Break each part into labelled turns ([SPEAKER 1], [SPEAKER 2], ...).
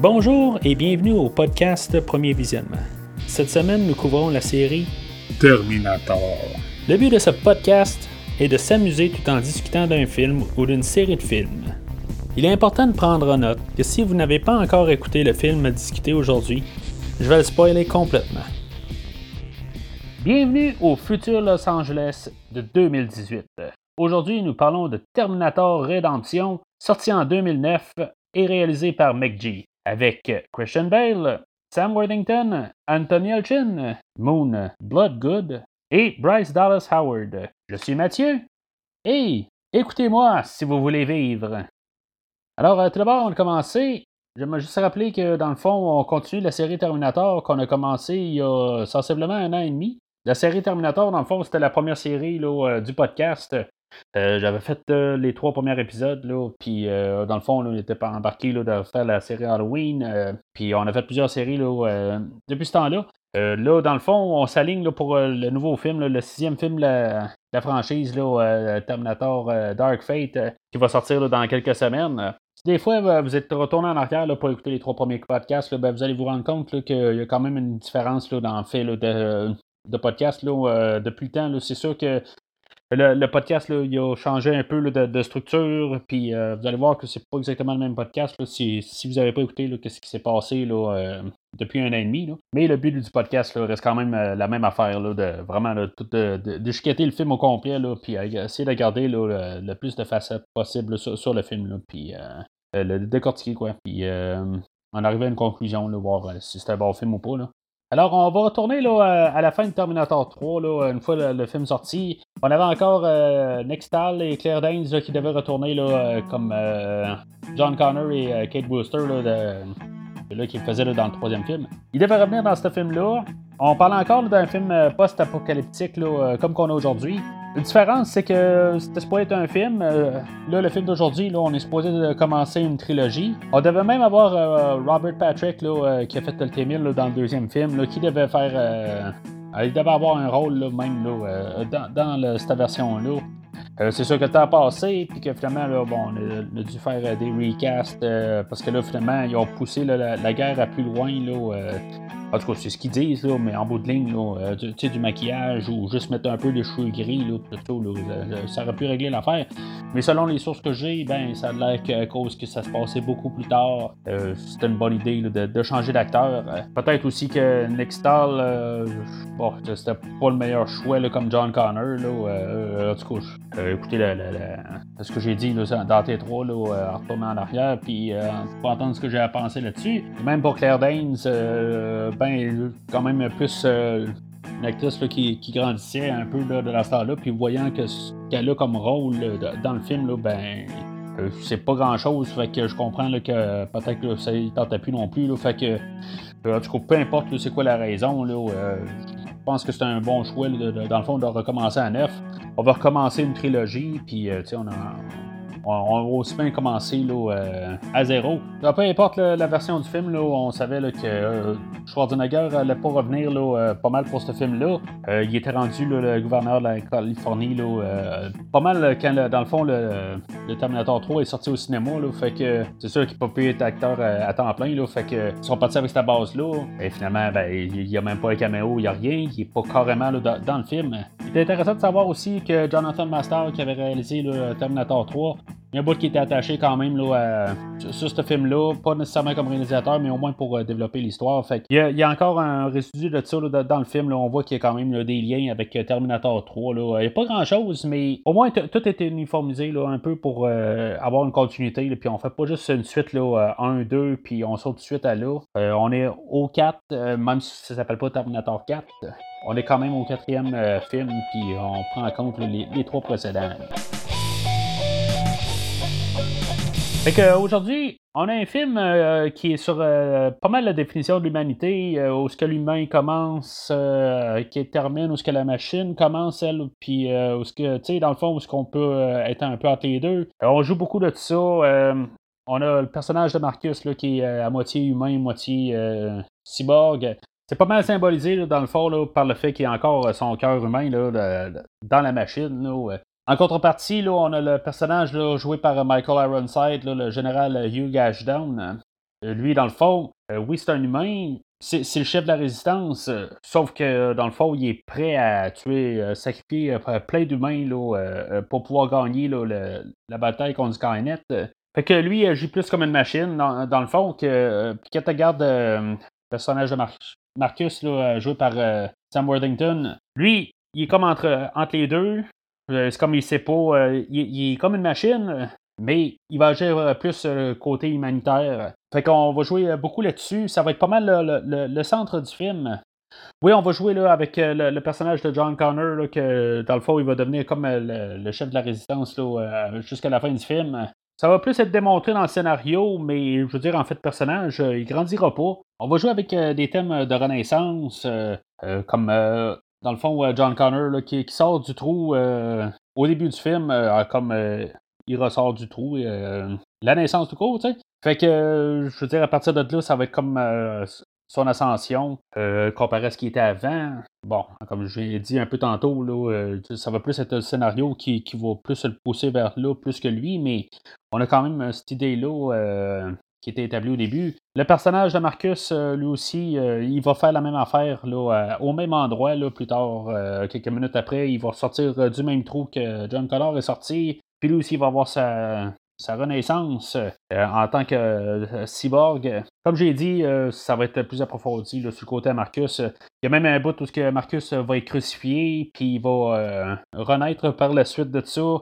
[SPEAKER 1] Bonjour et bienvenue au podcast Premier Visionnement. Cette semaine, nous couvrons la série
[SPEAKER 2] Terminator.
[SPEAKER 1] Le but de ce podcast est de s'amuser tout en discutant d'un film ou d'une série de films. Il est important de prendre en note que si vous n'avez pas encore écouté le film à discuter aujourd'hui, je vais le spoiler complètement. Bienvenue au futur Los Angeles de 2018. Aujourd'hui, nous parlons de Terminator Redemption, sorti en 2009 et réalisé par McG, avec Christian Bale, Sam Worthington, Anthony Elchin, Moon Bloodgood et Bryce Dallas Howard. Je suis Mathieu et écoutez-moi si vous voulez vivre. Alors, euh, tout d'abord, on a commencé. Je me juste rappeler que dans le fond, on continue la série Terminator qu'on a commencé il y a sensiblement un an et demi. La série Terminator, dans le fond, c'était la première série là, euh, du podcast. Euh, j'avais fait euh, les trois premiers épisodes, là, puis dans le fond, on n'était pas embarqué là, de faire la série Halloween, puis on a fait plusieurs séries là, depuis ce temps-là. là, dans le fond, on s'aligne pour le nouveau film, le sixième film de la, la, franchise, là, Terminator Dark Fate, qui va sortir dans quelques semaines. Si des fois vous êtes retourné en arrière là, pour écouter les trois premiers podcasts, ben, vous allez vous rendre compte qu'il y a quand même une différence dans le fait de, de podcast là, euh, depuis le temps. C'est sûr que le, podcast, là, il a changé un peu de, structure, puis euh, vous allez voir que c'est pas exactement le même podcast. si, vous n'avez pas écouté ce qui s'est passé là, euh, depuis un an et demi. Mais le but du podcast reste quand même la même affaire, de vraiment de, de, le film au complet, puis essayer de garder le, plus de facettes possible sur, le film, puis le décortiquer, quoi. Puis en arriver à une conclusion, voir si c'est un bon film ou pas. Alors, on va retourner là, à la fin de Terminator 3, là, une fois le, film sorti. On avait encore euh, Nextal et Claire Danes qui devaient retourner là, euh, comme euh, John Connor et euh, Kate Brewster là, là, qui faisaient dans le troisième film. Ils devaient revenir dans ce film-là. On parle encore d'un film post-apocalyptique comme qu'on a aujourd'hui. La différence, c'est que c'était supposé être un film. Euh, là, le film d'aujourd'hui, on est supposé commencer une trilogie. On devait même avoir euh, Robert Patrick, euh, qui a fait le dans le deuxième film, qui devait faire. il devait avoir un rôle même là, dans, cette version-là. c'est sûr que le temps a passé, puis que finalement, bon, on a, dû faire des recasts, parce que là, finalement, ils ont poussé la, guerre à plus loin, en tout cas, c'est ce qu'ils disent, là, mais en bout de ligne, euh, tu sais, du maquillage ou juste mettre un peu de cheveux gris, là, plutôt, là, ça aurait pu régler l'affaire. Mais selon les sources que j'ai, ben, ça a l'air qu'à cause que ça se passait beaucoup plus tard, euh, c'était une bonne idée de, changer d'acteur. Euh, peut-être aussi que Nextal, euh, bon, c'était pas le meilleur choix comme John Connor. En tout cas, écoutez ce que j'ai dit dans T3, là, en retournant en arrière, puis pour entendre ce que j'ai à penser là-dessus. Même pour Claire Danes, ben, quand même plus une actrice qui, grandissait un peu de la star-là, puis voyant que ce qu'elle a comme rôle dans le film, là, ben, euh, c'est pas grand-chose. Fait que je comprends que peut-être que ça ne tentait plus non plus. fait que, euh, en tout cas, peu importe c'est quoi la raison, là, euh, je pense que c'est un bon choix, dans le fond, de recommencer à neuf. On va recommencer une trilogie, puis on a on, va aussi bien commencer là, euh, à zéro. peu importe la version du film, on savait que euh, Schwarzenegger allait pas revenir euh, pas mal pour ce film-là. il était rendu le gouverneur de la Californie pas mal quand dans le fond le, Terminator 3 est sorti au cinéma. Fait que c'est sûr qu'il peut pas être acteur à, temps plein. Fait que ils sont partis avec cette base-là. Et finalement, ben, il n'y a même pas un caméo, il n'y a rien. Il n'est pas carrément dans, dans, le film. Il est intéressant de savoir aussi que Jonathan Master, qui avait réalisé le Terminator 3, il y a un bout qui était attaché quand même là, sur ce film-là, pas nécessairement comme réalisateur, mais au moins pour euh, développer l'histoire. Fait il, y a, encore un résidu de ça dans le film. On voit qu'il y a quand même des liens avec euh, Terminator 3. Là. Il n'y a pas grand-chose, mais au moins tout est uniformisé un peu pour euh, avoir une continuité. Là, puis on fait pas juste une suite là, 1, 2, puis on saute tout de suite à là. on est au 4, même si ça s'appelle pas Terminator 4. On est quand même au quatrième film, puis on prend en compte les trois précédents. Fait aujourd'hui, on a un film euh, qui est sur euh, pas mal la définition de l'humanité, euh, où ce que l'humain commence, qui termine, où ce que la machine commence, elle, puis où ce que, tu sais, dans le fond, où ce qu'on peut être un peu entre les deux. on joue beaucoup de ça. on a le personnage de Marcus là, qui est à moitié humain, moitié cyborg. C'est pas mal symbolisé dans le fond par le fait qu'il a encore son cœur humain là, dans la machine. Là, en contrepartie, là, on a le personnage joué par Michael Ironside, le général Hugh Ashdown. lui, dans le fond, oui, c'est un humain, c'est le chef de la résistance, sauf que dans le fond, il est prêt à tuer, sacrifier plein d'humains pour pouvoir gagner la bataille contre Skynet. Fait que lui, il agit plus comme une machine, dans, le fond, que quand tu regardes le personnage de Marcus, joué par Sam Worthington, lui, il est comme entre, entre les deux. C'est comme il sait pas. il, est comme une machine, mais il va agir euh, plus euh, côté humanitaire. Fait qu'on va jouer euh, beaucoup là-dessus. Ça va être pas mal le, centre du film. Oui, on va jouer là, avec le, personnage de John Connor, que dans le fond, il va devenir comme le, chef de la résistance jusqu'à la fin du film. Ça va plus être démontré dans le scénario, mais je veux dire, en fait, le personnage, il grandira pas. On va jouer avec des thèmes de renaissance, comme dans le fond, John Connor qui, sort du trou au début du film, comme il ressort du trou. Euh, la naissance tout court, tu sais. Fait que, euh, je veux dire, à partir de là, ça va être comme euh, son ascension comparé à ce qui était avant. Bon, comme je l'ai dit un peu tantôt, ça va plus être un scénario qui, va plus le pousser vers là, plus que lui, mais on a quand même cette idée-là qui était établie au début. Le personnage de Marcus, lui aussi, il va faire la même affaire là, au même endroit là, plus tard, quelques minutes après. Il va sortir du même trou que John Connor est sorti. Puis lui aussi, il va avoir sa, renaissance euh, en tant que euh, cyborg. Comme j'ai dit, euh, ça va être plus approfondi sur le côté Marcus. Il y a même un bout où que Marcus va être crucifié, puis il va renaître par la suite de ça.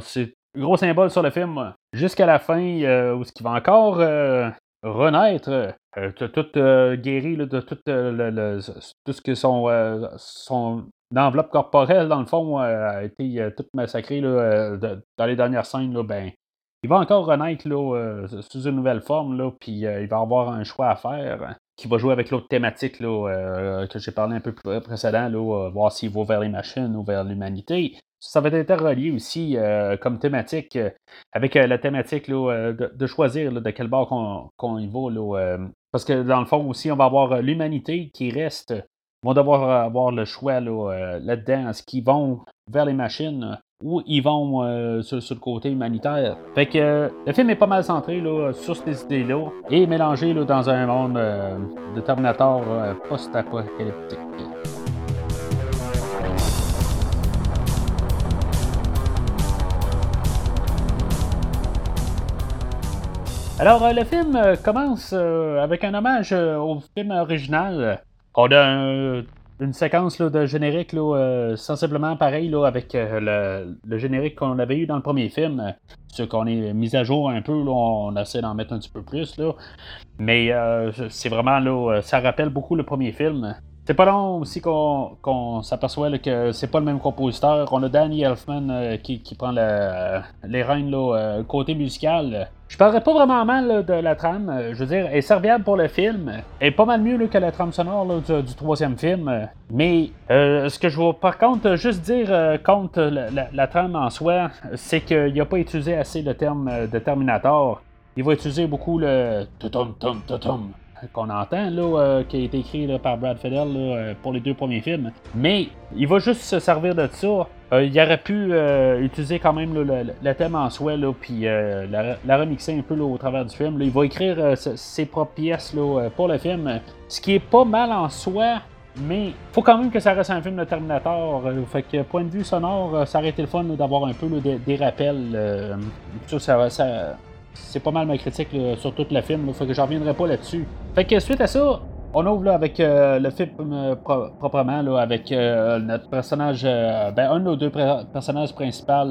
[SPEAKER 1] c'est gros symbole sur le film. Jusqu'à la fin, où ce qui va encore renaître, tout guéri de tout, tout ce que son, son l'enveloppe corporelle, dans le fond, euh, a été euh, toute massacrée euh, dans les dernières scènes. Là, ben, il va encore renaître là, sous une nouvelle forme, là, puis il va avoir un choix à faire qui va jouer avec l'autre thématique là, que j'ai parlé un peu plus précédent, là, voir s'il va vers les machines ou vers l'humanité. Ça va être relié aussi comme thématique avec la thématique de, choisir de quel bord qu'on y va. parce que dans le fond aussi, on va avoir l'humanité qui reste vont devoir avoir le choix euh, là-dedans. Est-ce qu'ils vont vers les machines ou ils vont euh, sur, le côté humanitaire. Fait que euh, le film est pas mal centré sur ces idées-là et mélangé dans un monde de Terminator post-apocalyptique. Alors, le film commence avec un hommage au film original on a une séquence de générique euh, sensiblement pareil là, avec euh, le, générique qu'on avait eu dans le premier film. Ce qu'on est mis à jour un peu, on essaie d'en mettre un petit peu plus. Là. Mais euh, c'est vraiment là, ça rappelle beaucoup le premier film. C'est pas long aussi qu'on s'aperçoit que c'est pas le même compositeur. On a Danny Elfman qui, prend les rênes là, côté musical. Je parlerai pas vraiment mal de la trame. Euh, je veux dire, elle est serviable pour le film. Elle est pas mal mieux que la trame sonore du, troisième film. Mais euh, ce que je veux par contre juste dire euh, contre la, trame en soi, c'est qu'il n'a pas utilisé assez le terme de Terminator. Il va utiliser beaucoup le tom tom tom qu'on entend, là, qui a été écrit par Brad Fiddle pour les deux premiers films. Mais il va juste se servir de ça euh, il aurait pu euh, utiliser quand même le, thème en soi, puis euh, la, remixer un peu au travers du film. il va écrire ses propres pièces pour le film, ce qui est pas mal en soi, mais faut quand même que ça reste un film de Terminator. fait que point de vue sonore, ça aurait été le fun d'avoir un peu des, rappels. ça, ça c'est pas mal ma critique sur tout le film. fait que j'en reviendrai pas là-dessus. Fait que suite à ça, on ouvre là, avec euh, le film euh, proprement, là, avec euh, notre personnage, ben, un de nos deux personnages principaux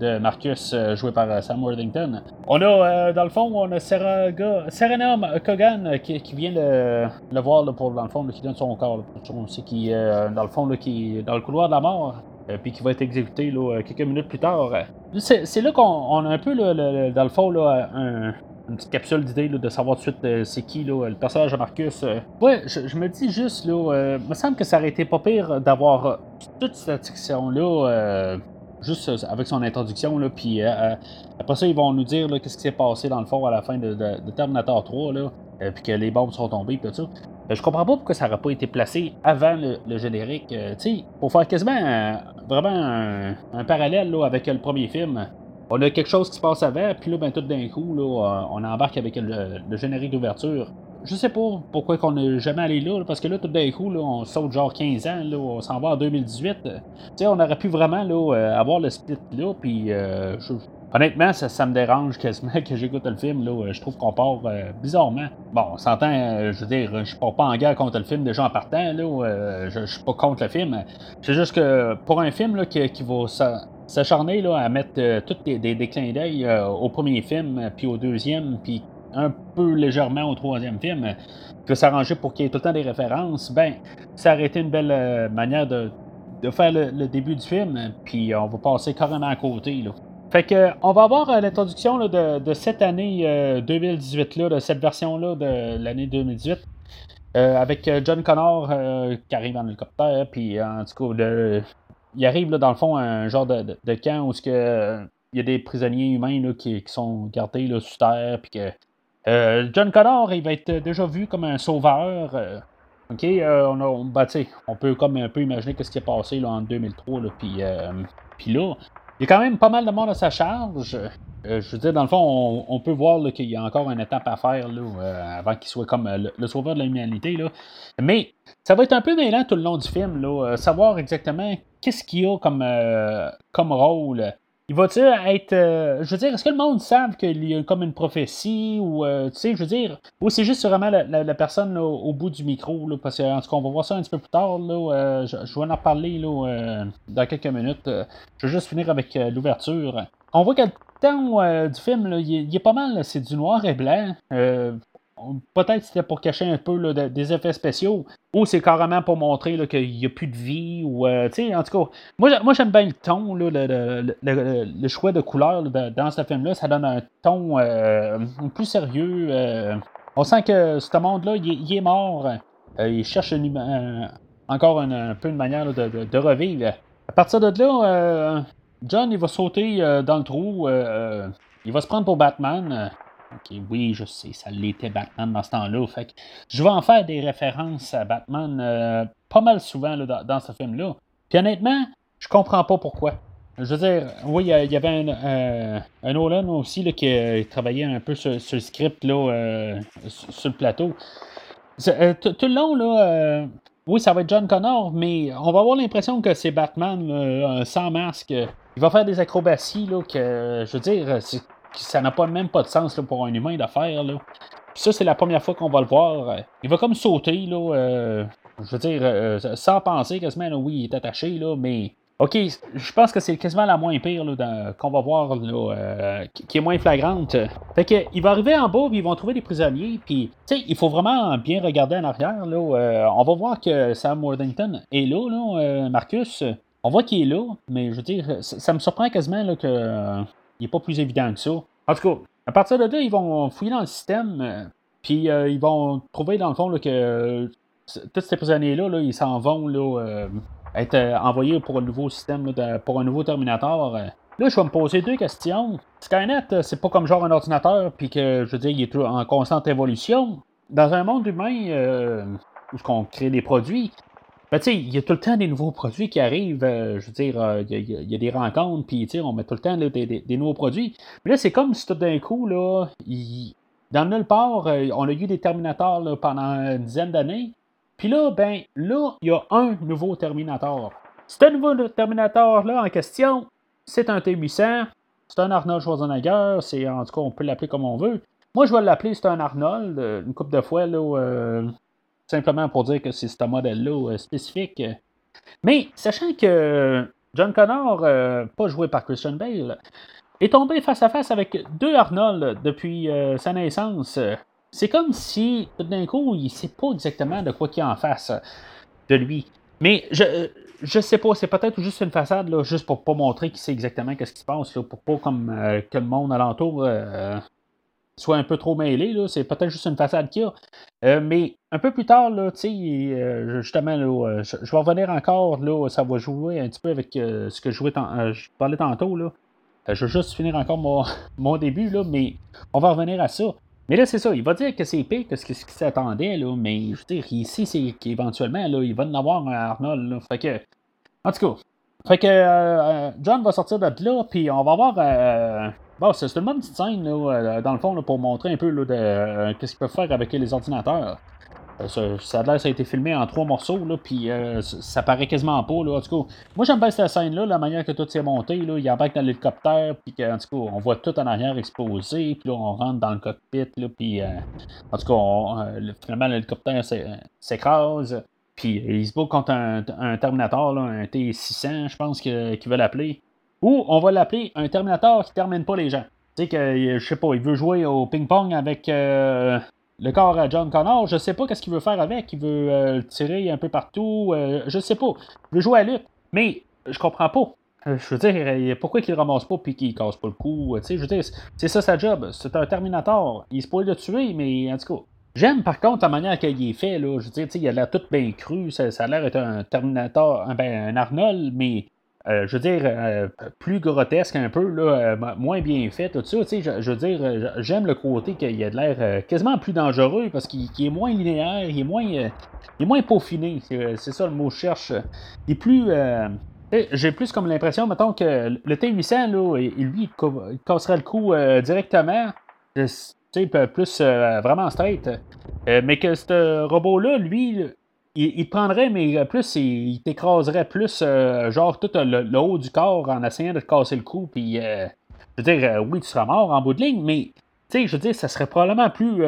[SPEAKER 1] de Marcus, joué par Sam Worthington. On a, dans le fond, on a Serena Kogan qui, vient le, voir pour, dans le fond, qui donne son corps. On qui, dans le fond, qui est dans le couloir de la mort. Puis qui va être exécuté quelques minutes plus tard. C'est là qu'on a un peu, dans le fond, là, un, une petite capsule d'idées de savoir tout de suite euh, c'est qui là, le personnage de Marcus. Euh. Ouais, je, me dis juste, là, euh, me semble que ça aurait été pas pire d'avoir toute cette section-là, juste avec son introduction, là, puis après ça, ils vont nous dire qu'est-ce qui s'est passé dans le fond à la fin de, Terminator 3, là, puis que les bombes sont tombées, tout ça. Je comprends pas pourquoi ça n'aurait pas été placé avant le, générique, tu sais, pour faire quasiment vraiment un, parallèle là, avec le premier film. on a quelque chose qui se passe avant, puis là, ben, tout d'un coup, là, on embarque avec le, générique d'ouverture. Je sais pas pourquoi qu'on n'est jamais allé là, parce que là, tout d'un coup, là, on saute genre 15 ans, là, on s'en va en 2018. Tu sais, on aurait pu vraiment là, euh, avoir le split là, puis euh, honnêtement, ça, me dérange quasiment que j'écoute le film. Là, je trouve qu'on part euh, bizarrement. Bon, on s'entend, je veux dire, je pars pas en guerre contre le film déjà en partant, là, je, je suis pas contre le film. C'est juste que pour un film là, qui, qui va s'acharner à mettre euh, tous des, des, d'œil euh, au premier film, euh, puis au deuxième, puis un peu légèrement au troisième film, que s'arranger pour qu'il y ait tout le temps des références, ben, ça aurait été une belle manière de, faire le, début du film, puis on va passer carrément à côté. Là. Fait que, on va avoir l'introduction de, cette année 2018, là, de cette version-là de l'année 2018. avec John Connor qui arrive en hélicoptère, puis en tout cas, il arrive là, dans le fond un genre de, camp où euh, il y a des prisonniers humains qui, sont gardés là, sous terre, puis que euh, John Connor, il va être déjà vu comme un sauveur. Euh, ok, on, a, ben, on peut comme un peu imaginer ce qui est passé là, en 2003, puis, puis là, il y a quand même pas mal de monde à sa charge. je veux dire, dans le fond, on, peut voir qu'il y a encore une étape à faire là, avant qu'il soit comme le, sauveur de l'humanité. Mais ça va être un peu mêlant tout le long du film, là, savoir exactement qu'est-ce qu'il y a comme, euh, comme rôle? Il va-tu être. Euh, je veux dire, est-ce que le monde savent qu'il y a comme une prophétie ou, euh, tu sais, je veux dire, ou c'est juste vraiment la, personne au bout du micro, là, parce qu'en tout cas, on va voir ça un petit peu plus tard, là, je, vais en reparler là, dans quelques minutes. je vais juste finir avec l'ouverture. On voit que le temps du film, il, il, est pas mal, c'est du noir et blanc peut-être c'était pour cacher un peu des effets spéciaux, ou c'est carrément pour montrer qu'il n'y a plus de vie, ou, euh, en tout cas, moi, moi j'aime bien le ton, le, choix de couleurs dans ce film-là, ça donne un ton euh, plus sérieux. Euh. on sent que ce monde-là, il, est mort, il cherche encore un, peu une manière de, revivre. À partir de là, John, il va sauter dans le trou, il va se prendre pour Batman. OK, oui, je sais, ça l'était Batman dans ce temps-là. Fait que je vais en faire des références à Batman euh, pas mal souvent dans, ce film-là. Puis honnêtement, je comprends pas pourquoi. Je veux dire, oui, il y avait un, euh, Nolan aussi qui euh, travaillait un peu sur, le script là, sur, le plateau. tout le long, là, oui, ça va être John Connor, mais on va avoir l'impression que c'est Batman sans masque. Il va faire des acrobaties là, que, je veux dire, ça n'a pas même pas de sens pour un humain d'affaire. Puis ça, c'est la première fois qu'on va le voir. Il va comme sauter, là, euh, je veux dire, euh, sans penser quasiment, oui, il est attaché, là, mais OK, je pense que c'est quasiment la moins pire qu'on va voir, là, euh, qui est moins flagrante. Fait que, il va arriver en bas, puis ils vont trouver des prisonniers, puis, tu sais, il faut vraiment bien regarder en arrière, là. on va voir que Sam Worthington est là, là, Marcus. On voit qu'il est là, mais je veux dire, ça, me surprend quasiment là, que il n'est pas plus évident que ça. En tout cas, à partir de là, ils vont fouiller dans le système, euh, puis euh, ils vont trouver dans le fond que euh, tous ces prisonniers-là, là, ils s'en vont là, être envoyés pour un nouveau système, pour un nouveau Terminator. Là, je vais me poser deux questions. Skynet, c'est pas comme genre un ordinateur, puis que, je veux dire, il est en constante évolution. Dans un monde humain, où on crée des produits, ben, il y a tout le temps des nouveaux produits qui arrivent. Euh, je veux dire, euh, il y, a des rencontres, puis on met tout le temps des, nouveaux produits. Mais là, c'est comme si tout d'un coup, là, dans nulle part, euh, on a eu des Terminators pendant une dizaine d'années. Puis là, ben, là, il y a un nouveau Terminator. Un nouveau Terminator-là en question, c'est un T800, c'est un Arnold Schwarzenegger, c'est, en tout cas, on peut l'appeler comme on veut. Moi, je vais l'appeler, c'est un Arnold, une couple de fois, là, simplement pour dire que c'est ce modèle-là euh, spécifique. Mais sachant que John Connor, euh, pas joué par Christian Bale, est tombé face à face avec deux Arnold depuis euh, sa naissance, c'est comme si tout d'un coup, il sait pas exactement de quoi qu'il y a en face de lui. Mais je, je sais pas, c'est peut-être juste une façade, là, juste pour pas montrer qu'il sait exactement ce qui se passe, là, pour pas comme que le monde alentour soit un peu trop mêlé. C'est peut-être juste une façade qu'il y a. Euh, mais un peu plus tard, là, euh, justement, là, je, vais revenir encore. Là, ça va jouer un petit peu avec euh, ce que je, jouais je parlais tantôt. Là. je vais juste finir encore mon, mon, début, là, mais on va revenir à ça. Mais là, c'est ça. Il va dire que c'est pire que ce qui s'attendait, là, mais je veux dire, ici, c'est qu'éventuellement, là, il va en avoir un Arnold. Fait que, en tout cas, Fait que John va sortir de là, puis on va voir. Bon, c'est une bonne petite scène, dans le fond, pour montrer un peu de, qu'est-ce qu'ils peuvent faire avec les ordinateurs. Euh, ça, a ça a été filmé en trois morceaux, là, puis euh, ça paraît quasiment pas. Là. En tout cas, moi j'aime bien cette scène-là, la manière que tout s'est monté. Là. Il embarque dans l'hélicoptère, puis en tout cas, on voit tout en arrière explosé, puis là, on rentre dans le cockpit, là, puis euh, en tout cas, finalement, l'hélicoptère s'écrase, puis il se bat contre un, Terminator, là, un T600, je pense qu'il veut l'appeler. Ou on va l'appeler un Terminator qui termine pas les gens. Tu sais que, je sais pas, il veut jouer au ping-pong avec le corps à John Connor, je sais pas qu'est-ce qu'il veut faire avec. Il veut euh, tirer un peu partout. Euh, je sais pas. Il veut jouer à lutte. Mais je comprends pas. Euh, je veux dire, pourquoi qu'il ramasse pas puis qu'il casse pas le cou? je veux dire, c'est ça sa job. C'est un Terminator. Il se pourrait le tuer, mais en tout cas. J'aime par contre la manière qu'il est fait. Là. Je veux dire, il a l'air tout bien cru. Ça, a l'air d'être un Terminator, ben, un Arnold, mais euh, je veux dire, euh, plus grotesque un peu, là, euh, moins bien fait, tout ça. Je, je veux dire, j'aime le côté qu'il a de l'air quasiment plus dangereux parce qu'il est moins linéaire, il est moins, il est moins peaufiné. C'est ça le mot que je cherche. Il est plus. J'ai plus comme l'impression, mettons, que le T800, là, lui, il casserait le coup directement. plus vraiment straight. mais que ce robot-là, lui, il, te prendrait, mais euh, plus, il, t'écraserait plus, euh, genre, tout le, haut du corps en essayant de te casser le cou. Puis, euh, je veux dire, oui, tu seras mort en bout de ligne, mais, tu sais, je veux dire, ça serait probablement plus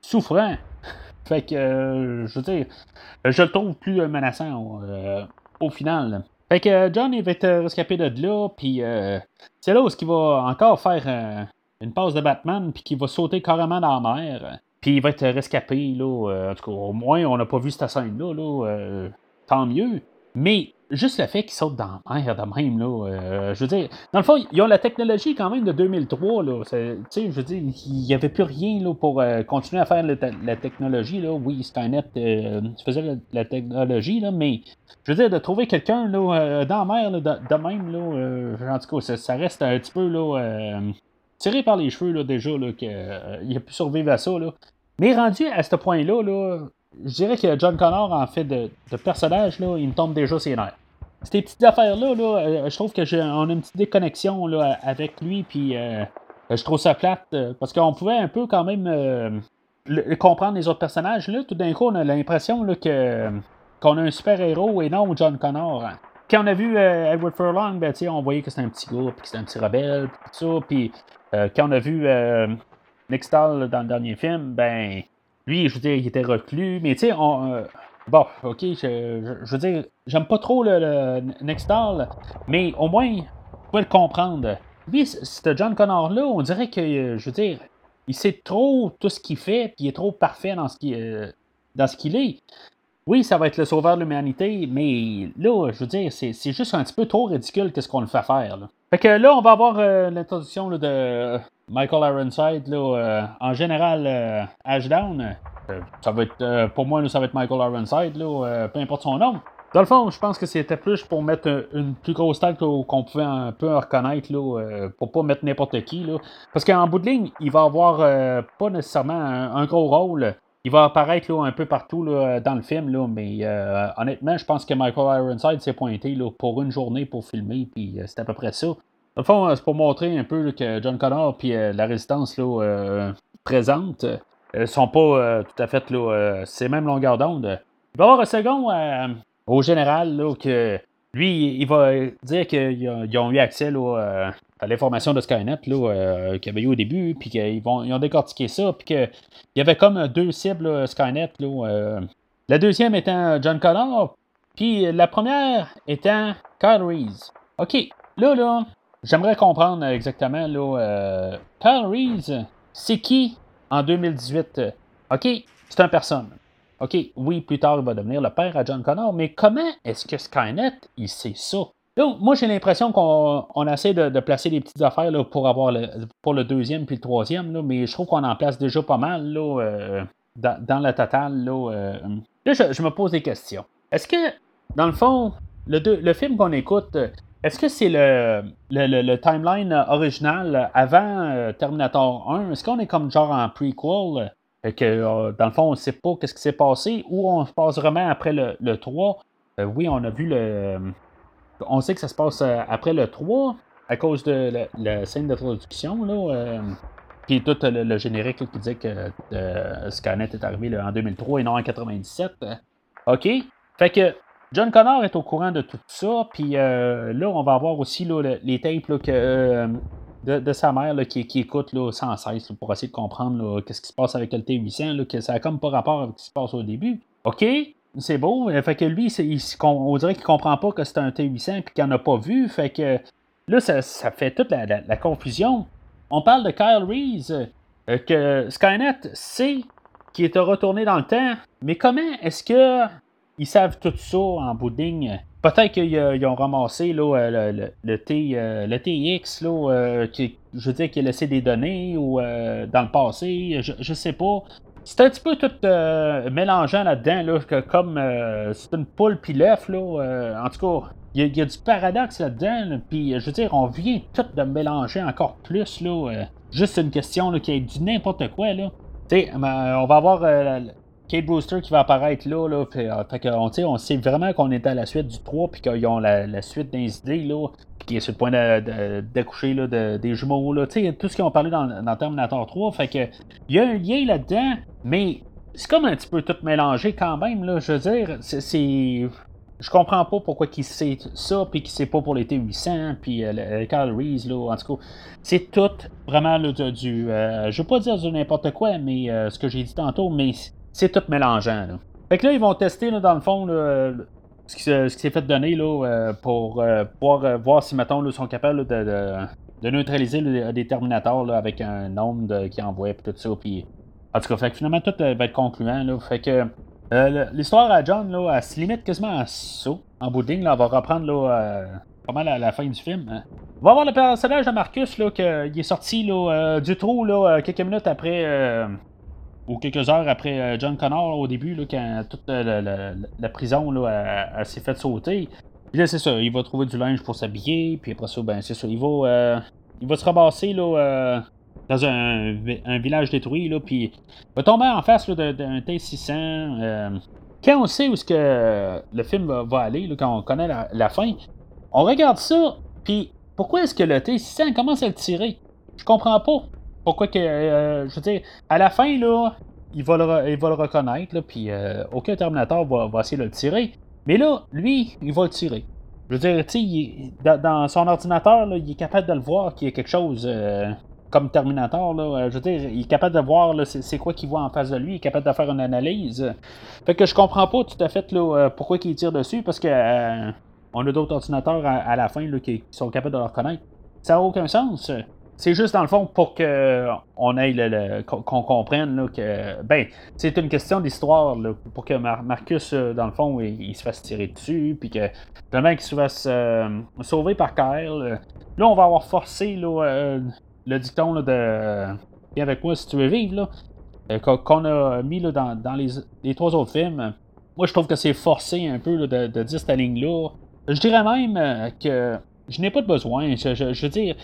[SPEAKER 1] souffrant. fait que, je veux dire, je le trouve plus menaçant au final. Fait que John, il va être rescapé de là, puis c'est là où il va encore faire une pause de Batman, puis qu'il va sauter carrément dans la mer. Puis il va être rescapé, là. Euh, en tout cas, au moins, on n'a pas vu cette scène-là, là. Euh, tant mieux. Mais juste le fait qu'il saute dans la mer de même, là, euh, je veux dire, dans le fond, ils ont la technologie quand même de 2003, là. Tu sais, je veux dire, il n'y avait plus rien, là, pour continuer à faire la technologie, là. Oui, Skynet faisait la, technologie, là, mais je veux dire, de trouver quelqu'un, là, dans la mer, là, de, même, là, en tout cas, ça, reste un petit peu, là, tiré par les cheveux, là, déjà, là, qu'il a pu survivre à ça, là. Mais rendu à ce point-là, là, je dirais que John Connor, en fait, de, personnage, là, il me tombe déjà ses nerfs. Ces petites affaires-là, là, euh, je trouve que on a une petite déconnexion là, avec lui, puis euh, je trouve ça plate, euh, parce qu'on pouvait un peu quand même comprendre les autres personnages. Là, tout d'un coup, on a l'impression que, qu'on a un super-héros et non John Connor. Quand on a vu Edward Furlong, ben, on voyait que c'était un petit gars, puis que c'était un petit rebelle, puis tout ça, puis quand on a vu Nextal, dans le dernier film, ben, lui, je veux dire, il était reclus, mais tu sais, on. Euh, bon, ok, je, veux dire, j'aime pas trop le, le mais au moins, vous pouvez le comprendre. Lui, ce John Connor-là, on dirait que, je veux dire, il sait trop tout ce qu'il fait, puis il est trop parfait dans ce qu'il euh, dans ce qu'il est. Oui, ça va être le sauveur de l'humanité, mais là, je veux dire, c'est juste un petit peu trop ridicule qu'est-ce qu'on le fait faire. Là. Fait que là, on va avoir euh, l'introduction de Michael Ironside, là, euh, en général, euh, Ashdown, euh, ça va être, pour moi, ça va être Michael Ironside, là, peu importe son nom. Dans le fond, je pense que c'était plus pour mettre une plus grosse tête qu'on pouvait un peu reconnaître, là, pour pas mettre n'importe qui. Là. Parce qu'en bout de ligne, il va avoir pas nécessairement un, gros rôle. Il va apparaître un peu partout dans le film, mais honnêtement, je pense que Michael Ironside s'est pointé pour une journée pour filmer, puis c'est à peu près ça. Dans le fond, euh, c'est pour montrer un peu que John Connor et euh, la résistance euh, présente ne sont pas tout à fait là, ces mêmes longueurs d'onde. Il va y avoir un second au général que lui, il va dire qu'ils ont eu accès là, l'information de Skynet là, qu'il y avait eu au début, puis qu'ils vont, ils ont décortiqué ça, puis qu'il y avait comme deux cibles Skynet. Là, la deuxième étant John Connor, puis la première étant Kyle Reese. OK, là, là, J'aimerais comprendre exactement, là, euh, Kyle Reese, c'est qui en 2018? OK, c'est un personne. OK, oui, plus tard, il va devenir le père à John Connor, mais comment est-ce que Skynet, il sait ça? Moi, j'ai l'impression qu'on essaie de, placer des petites affaires là, pour avoir le, pour le deuxième puis le troisième, là, mais je trouve qu'on en place déjà pas mal là, euh, dans, la totale. Là, euh. là je, me pose des questions. Est-ce que, dans le fond, le, le film qu'on écoute, est-ce que c'est le, le, timeline original avant euh, Terminator 1? Est-ce qu'on est comme genre en prequel? et que dans le fond, on ne sait pas qu'est-ce qui s'est passé ou on se passe vraiment après le, 3? Euh, oui, on a vu le. On sait que ça se passe après le 3, à cause de la, scène d'introduction, là. puis tout le, générique qui dit que Skynet est arrivé en 2003 et non en 97. OK? Fait que John Connor est au courant de tout ça, puis là, on va avoir aussi les tapes de, sa mère qui, écoute là, sans cesse pour essayer de comprendre qu'est-ce qui se passe avec le T800, que ça n'a comme pas rapport avec ce qui se passe au début. OK, c'est beau. Euh, fait que lui, on dirait qu'il comprend pas que c'est un T800 et qu'il n'en a pas vu. Fait que là, ça, fait toute la, confusion. On parle de Kyle Reese, euh, que Skynet sait qu'il est retourné dans le temps, mais comment est-ce que ils savent tout ça en bout Peut-être qu'ils ont ramassé euh, le, T, le TX, qui, je veux dire, qui a laissé des données ou dans le passé, je, je sais pas. C'est un petit peu tout euh, mélangeant là-dedans, là, que comme euh, c'est une poule puis l'œuf, là. Euh, en tout cas, il y, a du paradoxe là-dedans, puis je veux dire, on vient tout de mélanger encore plus, là. juste une question là, qui est du n'importe quoi, là. Tu sais, ben, on va avoir Kate Brewster qui va apparaître là, là fait que, on, on sait vraiment qu'on est à la suite du 3, puis qu'ils ont la, suite des idées, là, qui est sur le point d'accoucher de, des jumeaux, là, tout ce qu'ils ont parlé dans, dans Terminator 3, fait que il y a un lien là-dedans, mais c'est comme un petit peu tout mélangé quand même, là, je veux dire, c'est... Je comprends pas pourquoi il sait ça, puis qu'il sait pas pour les T800, puis euh, Carl Reese, là, en tout cas, c'est tout vraiment là, du... Euh, je veux pas dire du n'importe quoi, mais euh, ce que j'ai dit tantôt, mais c'est tout mélangeant. Là. Fait que là, ils vont tester, là, dans le fond, ce qui, s'est fait donner là, pour pouvoir voir si, mettons, ils sont capables de, neutraliser des Terminators avec un nombre qui envoie, puis tout ça, puis en tout cas, fait que finalement, tout euh, va être concluant. Là, fait que euh, l'histoire à John, là, se limite quasiment à ça. En bout de ligne, là, on va reprendre là, euh, pas mal la fin du film. Hein. On va voir le personnage de Marcus, là, qu'il est sorti là, du trou là, quelques minutes après, ou quelques heures après John Connor au début, là, quand toute la, prison là, s'est faite sauter. Puis là, c'est ça, il va trouver du linge pour s'habiller, puis après ça, ben, c'est ça, il va, il va se ramasser là, dans un, village détruit, là, puis va tomber en face d'un T600. Euh, quand on sait où ce que le film va, aller, quand on connaît la, fin, on regarde ça, puis pourquoi est-ce que le T600 commence à le tirer? Je comprends pas. Pourquoi que, euh, je veux dire, à la fin, là, il va le, il va le reconnaître, puis euh, aucun Terminator va, va, essayer de le tirer. Mais là, lui, il va le tirer. Je veux dire, tu sais, dans, son ordinateur, là, il est capable de le voir qu'il y a quelque chose comme Terminator, là, euh, je veux dire, il est capable de voir c'est quoi qu'il voit en face de lui, il est capable de faire une analyse. Fait que je comprends pas tout à fait là, euh, pourquoi il tire dessus, parce que euh, on a d'autres ordinateurs à, la fin là, qui, sont capables de le reconnaître. Ça n'a aucun sens. C'est juste dans le fond pour que on aille le, qu'on comprenne là, que ben c'est une question d'histoire pour que Marcus dans le fond il, se fasse tirer dessus puis que le mec se fasse sauver par Kyle. Là on va avoir forcé là, le dicton là, de Viens avec moi si tu veux vivre, là, euh, qu'on a mis là, dans, les, trois autres films, moi je trouve que c'est forcé un peu de, dire cette ligne-là. Je dirais même euh, que je n'ai pas de besoin. Je, veux dire,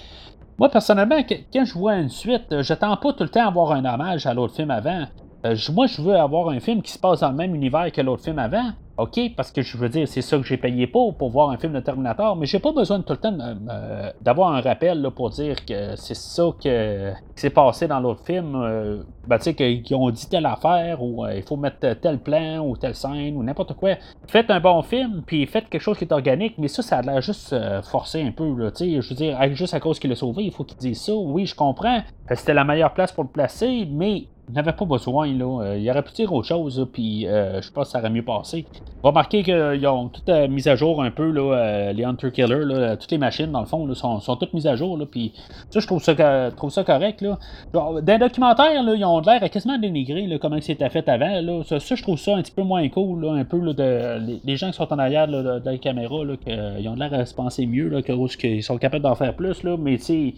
[SPEAKER 1] moi personnellement, quand je vois une suite, j'attends pas tout le temps à avoir un hommage à l'autre film avant. Euh, moi, je veux avoir un film qui se passe dans le même univers que l'autre film avant. OK, parce que je veux dire, c'est ça que j'ai payé pour, pour voir un film de Terminator, mais j'ai pas besoin de tout le temps euh, d'avoir un rappel là, pour dire que c'est ça que, qui s'est passé dans l'autre film. Euh, ben, tu sais, qu'ils ont dit telle affaire, ou il faut mettre tel plan, ou telle scène, ou n'importe quoi. Faites un bon film, puis faites quelque chose qui est organique, mais ça, ça a l'air juste forcé un peu, tu sais. Je veux dire, juste à cause qu'il l'a sauvé, il faut qu'il dise ça. Oui, je comprends. C'était la meilleure place pour le placer, mais il n'avait pas besoin, là. Euh, il aurait pu dire autre chose, puis euh, je pense que ça aurait mieux passé. Remarquez qu'ils ont tout euh, mis à jour un peu, là, les Hunter Killer, là, toutes les machines, dans le fond, là, sont, sont, toutes mises à jour, là, puis ça, je trouve ça, trouve ça correct, là. dans le documentaire, là, ils ont l'air quasiment dénigré, là, comment c'était fait avant, là. Ça, je trouve ça un petit peu moins cool, là, un peu, de, les, gens qui sont en arrière, là, de, la caméra, là, qu'ils ont l'air à se penser mieux, là, qu'ils sont capables d'en faire plus, là, mais, tu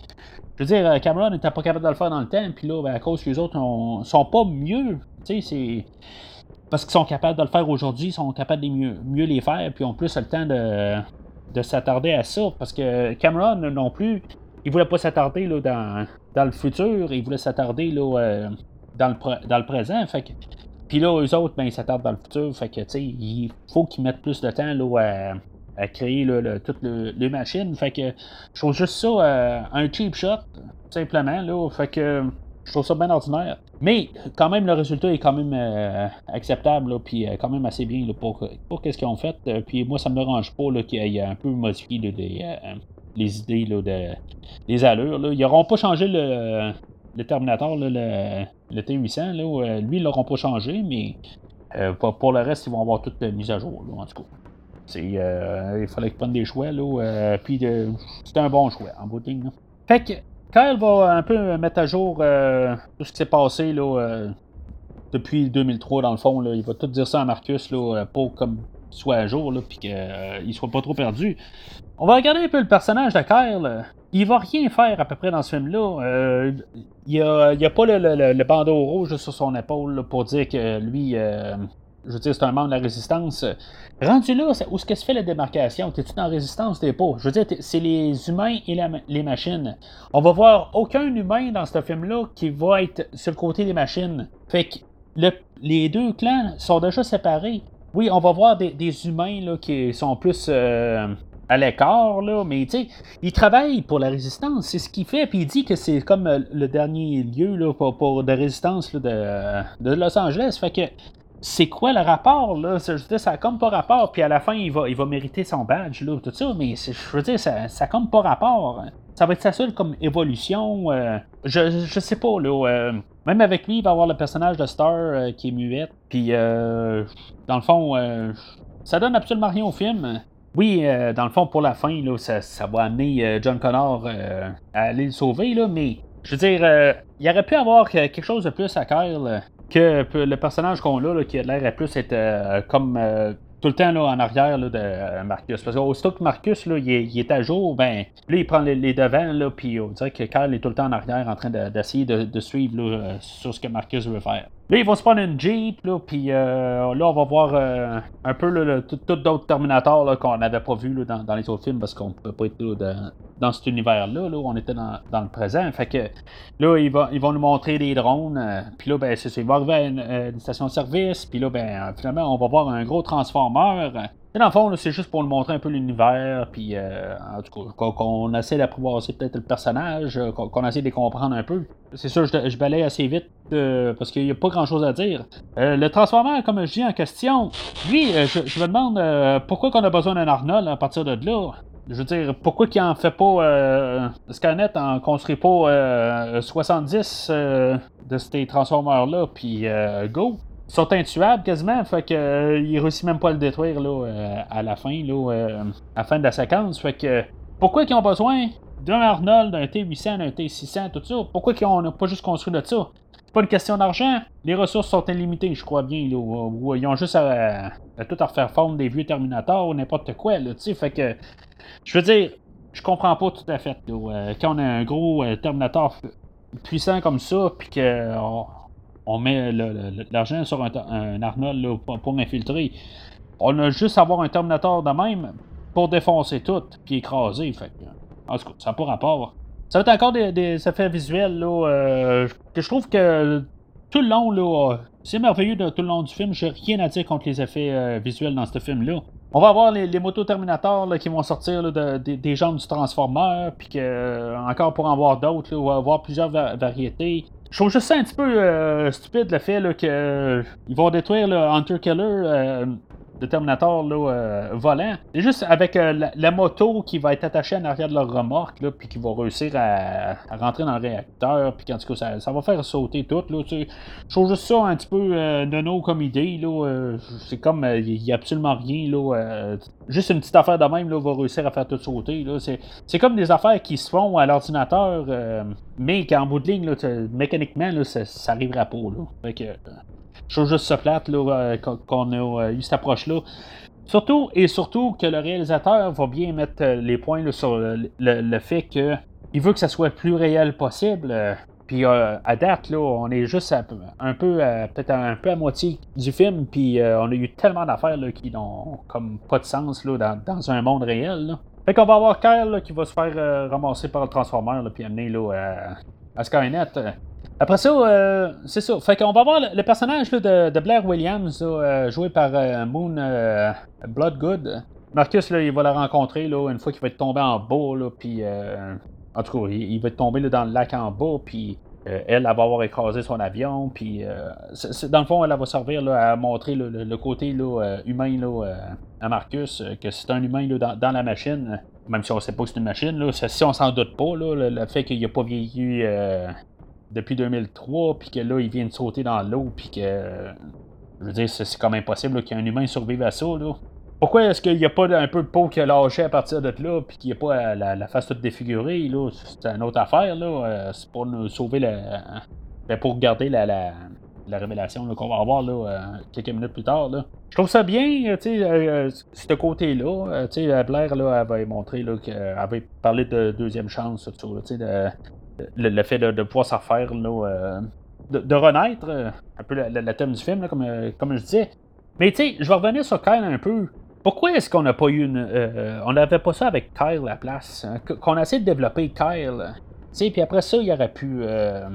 [SPEAKER 1] je veux dire, Cameron n'était pas capable de le faire dans le temps, puis là, ben, à cause que les autres sont pas mieux. Tu sais, c'est. Parce qu'ils sont capables de le faire aujourd'hui, ils sont capables de mieux, mieux les faire, puis ont plus le temps de, de s'attarder à ça. Parce que Cameron non plus, il voulait pas s'attarder là, dans, dans le futur, il voulait s'attarder là, euh, dans, le, dans le présent. Fait que, puis là, eux autres, ben, ils s'attardent dans le futur. Fait que, tu sais, il faut qu'ils mettent plus de temps là, à, à créer toutes les machines. Fait que je trouve juste ça un cheap shot, simplement. Là, fait que je trouve ça bien ordinaire. Mais quand même, le résultat est quand même acceptable, puis quand même assez bien pour, pour ce qu'ils ont fait. puis moi, ça me dérange pas qu'il y ait un peu modifié les, idées de, les allures. Ils n'auront pas changé le, le Terminator, le, le, T800. lui, ils l'auront pas changé, mais pour, le reste, ils vont avoir toute mise à jour, en tout cas. Il fallait qu'ils prennent des choix, là, puis c'était un bon choix, en bout de ligne. Fait que Kyle va un peu mettre à jour euh, tout ce qui s'est passé là, euh, depuis 2003, dans le fond. Là. Il va tout dire ça à Marcus là, pour comme soit à jour, puis qu'il euh, soit pas trop perdu. On va regarder un peu le personnage de Kyle. Il va rien faire à peu près dans ce film-là. il n'y a, pas le, bandeau rouge sur son épaule pour dire que lui, je veux dire, c'est un membre de la résistance. Rendu là, où est-ce que se fait la démarcation? T'es-tu dans la résistance? T'es pas. Je veux dire, c'est les humains et les machines. On va voir aucun humain dans ce film-là qui va être sur le côté des machines. Fait que les deux clans sont déjà séparés. Oui, on va voir des, humains là, qui sont plus euh, à l'écart, mais tu sais, il travaille pour la résistance, c'est ce qu'il fait, puis il dit que c'est comme euh, le dernier lieu là, pour, pour de résistance de, de, Los Angeles. Fait que c'est quoi le rapport, là? Je veux dire, ça a comme pas rapport, puis à la fin, il va, il va mériter son badge, là, tout ça, mais je veux dire, ça, ça a comme pas rapport. Ça va être sa seule comme évolution. Euh, je, je sais pas, là. Euh, même avec lui, il va avoir le personnage de Star euh, qui est muette, puis dans le fond, ça donne absolument rien au film. Oui, dans le fond, pour la fin, là, ça, ça va amener John Connor à aller le sauver, là, mais je veux dire, il aurait pu avoir quelque chose de plus à Kyle que le personnage qu'on a, là, qui a l'air à plus être euh, comme euh, tout le temps là, en arrière de euh, Marcus. Parce qu'aussitôt que Marcus là, il, est, à jour, ben là, il prend les, devants, là, puis on dirait que Kyle est tout le temps en arrière en train d'essayer de, suivre là, sur ce que Marcus veut faire. Là, ils vont se prendre une Jeep, là, puis euh, là, on va voir euh, un peu là, tout, d'autres Terminators qu'on n'avait pas vu dans, les autres films parce qu'on ne pouvait pas être dans cet univers-là. Là, on était dans, le présent. Fait que là, ils, vont, ils vont nous montrer des drones. Euh, puis là, ben, c'est. Ils vont arriver à une, station de service. Puis là, ben, finalement, on va voir un gros transformeur. Et dans le fond, c'est juste pour nous montrer un peu l'univers, puis euh, en tout cas, qu'on essaie d'apprivoiser peut-être le personnage, euh, qu'on essaie de les comprendre un peu. C'est sûr, je, je balaye assez vite euh, parce qu'il n'y a pas grand-chose à dire. le Transformer, comme je dis en question, lui, je, me demande pourquoi qu'on a besoin d'un Arnold à partir de là? Je veux dire, pourquoi qu'il en fait pas Skynet en construit pas 70 de ces Transformers-là, puis go? Sont intuables quasiment, fait que euh, il réussit même pas à le détruire là, euh, à la fin, là, euh, à la fin de la séquence. Fait que pourquoi ils ont besoin d'un Arnold, d'un T800, d'un T600, tout ça? Pourquoi ils ont pas juste construit de ça? C'est pas une question d'argent. Les ressources sont illimitées, je crois bien. Là, ils ont juste à, tout à refaire fondre des vieux Terminators ou n'importe quoi. Là, fait que je veux dire, je comprends pas tout à fait. Là, quand on a un gros Terminator puissant comme ça, puis que on met l'argent sur un, Arnold pour, m'infiltrer. On a juste à avoir un Terminator de même pour défoncer tout, puis écraser. En tout cas, ça n'a pas rapport. Ça va être encore des, effets visuels là, euh, que je trouve que tout le long, c'est merveilleux de tout le long du film. J'ai rien à dire contre les effets euh, visuels dans ce film-là. On va avoir les, motos Terminator qui vont sortir des jambes du Transformer, puis euh, encore pour en voir d'autres, on va avoir plusieurs variétés. Je trouve juste ça un petit peu euh, stupide le fait qu'ils euh, vont détruire le Hunter Killer euh, de Terminator là, euh, volant. C'est juste avec euh, la, moto qui va être attachée en arrière de leur remorque, là, puis qui va réussir à, rentrer dans le réacteur, puis en tout cas, ça, va faire sauter tout. Là, je trouve juste ça un petit peu euh, nono comme idée. Là, c'est comme, il n'y a absolument rien. Là, juste une petite affaire de même là, va réussir à faire tout sauter. Là, c'est, comme des affaires qui se font à l'ordinateur, mais qu'en bout de ligne, là, mécaniquement, là, ça, ça arrivera pas. Là. Fait que, je trouve juste ça plate euh, qu'on a euh, eu cette approche-là. Surtout et surtout que le réalisateur va bien mettre euh, les points sur le, fait qu'il veut que ça soit le plus réel possible. Puis à date, là, on est juste un peu, peut-être un peu à moitié du film, puis on a eu tellement d'affaires qui n'ont comme pas de sens là, dans, un monde réel. Fait qu'on va avoir Kyle qui va se faire ramasser par le Transformer, puis amener là, à Skynet. Après ça, euh, c'est ça. Fait qu'on va voir le, personnage de, Blair Williams, euh, joué par euh, Moon Bloodgood. Marcus, là, il va la rencontrer là, une fois qu'il va être tombé en bas, là, puis en tout cas, il, va être tombé dans le lac en bas, puis elle, va avoir écrasé son avion, puis dans le fond, elle, va servir là, à montrer le, côté là, humain là, à Marcus, que c'est un humain là, dans, la machine, même si on sait pas que c'est une machine, là, si on s'en doute pas, là, le, fait qu'il n'a pas vieilli depuis 2003, puis que là, il vient de sauter dans l'eau, puis que. Je veux dire, c'est comme impossible qu'un humain survive à ça, là. Pourquoi est-ce qu'il n'y a pas un peu de peau qui a lâché à partir de là, puis qu'il n'y a pas la, face toute défigurée, là? C'est une autre affaire, là. Euh, c'est pour nous sauver la. Ben, pour garder la, la, révélation qu'on va avoir là, euh, quelques minutes plus tard. Là. Je trouve ça bien, tu sais, euh, ce côté-là. tu sais, Blair, là, elle va montrer qu'elle va parler de deuxième chance, de, le, fait de, pouvoir s'en faire, là, de, renaître, un peu le, thème du film, comme, comme je disais. Mais tu sais, je vais revenir sur Kyle un peu. Pourquoi est-ce qu'on n'a pas eu une. Euh, on n'avait pas ça avec Kyle à la place? Hein? Qu'on a essayé de développer Kyle. Tu puis après ça, il aurait pu. Euh,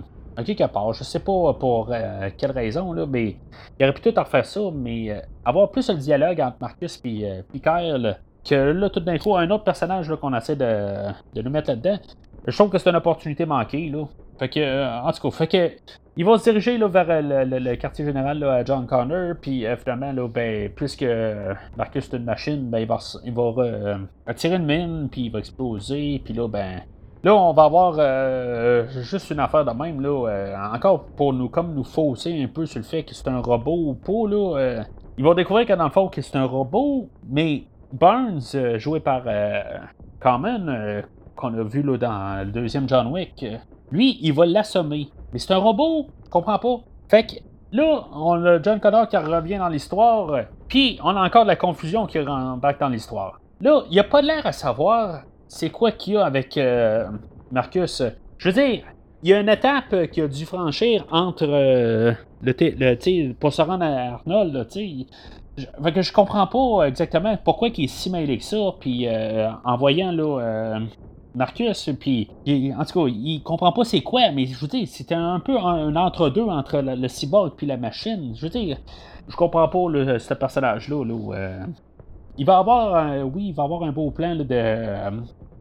[SPEAKER 1] quelque part, je sais pas pour euh, quelle raison, mais il aurait pu tout en faire ça, mais avoir plus le dialogue entre Marcus et Kyle, que là, tout d'un coup, un autre personnage qu'on essaie de, de nous mettre là-dedans, je trouve que c'est une opportunité manquée, là. Fait que, en tout cas, fait que il va se diriger là, vers euh, le, quartier général là, à John Connor, puis euh, finalement, là, ben, puisque Marcus est une machine, ben, il va, il euh, une mine, puis il va exploser, puis là, ben, là, on va avoir juste une affaire de même, là, encore pour nous, comme nous fausser un peu sur le fait que c'est un robot ou pas, là, ils vont découvrir que dans le fond, que c'est un robot, mais Burns, joué par Common, qu'on a vu là, dans le deuxième John Wick, lui, il va l'assommer. Mais c'est un robot, je comprends pas. Fait que là, on a John Connor qui revient dans l'histoire, puis on a encore de la confusion qui rembarque dans l'histoire. Là, il n'y a pas l'air à savoir c'est quoi qu'il y a avec euh, Marcus. Je veux dire, il y a une étape qu'il a dû franchir entre euh, le, le pour se rendre à Arnold, tu sais. Fait que je comprends pas exactement pourquoi il est si mêlé que ça, puis euh, en voyant là, Marcus, puis en tout cas, il comprend pas c'est quoi, mais je veux dire, c'était un peu un, entre-deux entre le, cyborg puis la machine. Je veux dire, je comprends pas le, ce personnage-là. Euh, il va avoir, oui, il va avoir un beau plan de euh,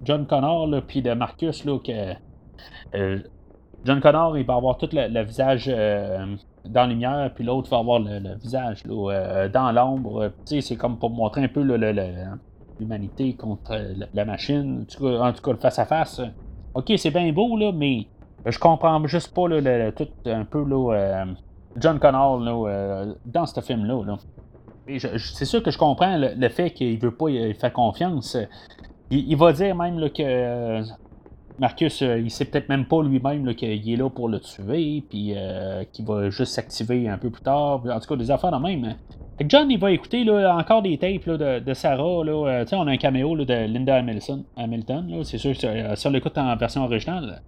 [SPEAKER 1] John Connor puis de Marcus là que euh, John Connor, il va avoir tout le, visage dans la lumière, puis l'autre va avoir le, visage dans l'ombre. c'est comme pour montrer un peu le l'humanité contre euh, la machine, en tout cas, le face-à-face. Ok, c'est bien beau, là, mais je comprends juste pas là, tout un peu euh, John Connor euh, dans ce film-là. c'est sûr que je comprends le, fait qu'il veut pas y faire confiance. Il, va dire même que Marcus, il sait peut-être même pas lui-même qu'il est là pour le tuer, puis qu'il va juste s'activer un peu plus tard. En tout cas, des affaires de même. John, il va écouter là, encore des tapes de, Sarah. Là, euh, on a un caméo de Linda Hamilton. Hamilton c'est sûr que euh, si on l'écoute en version originale,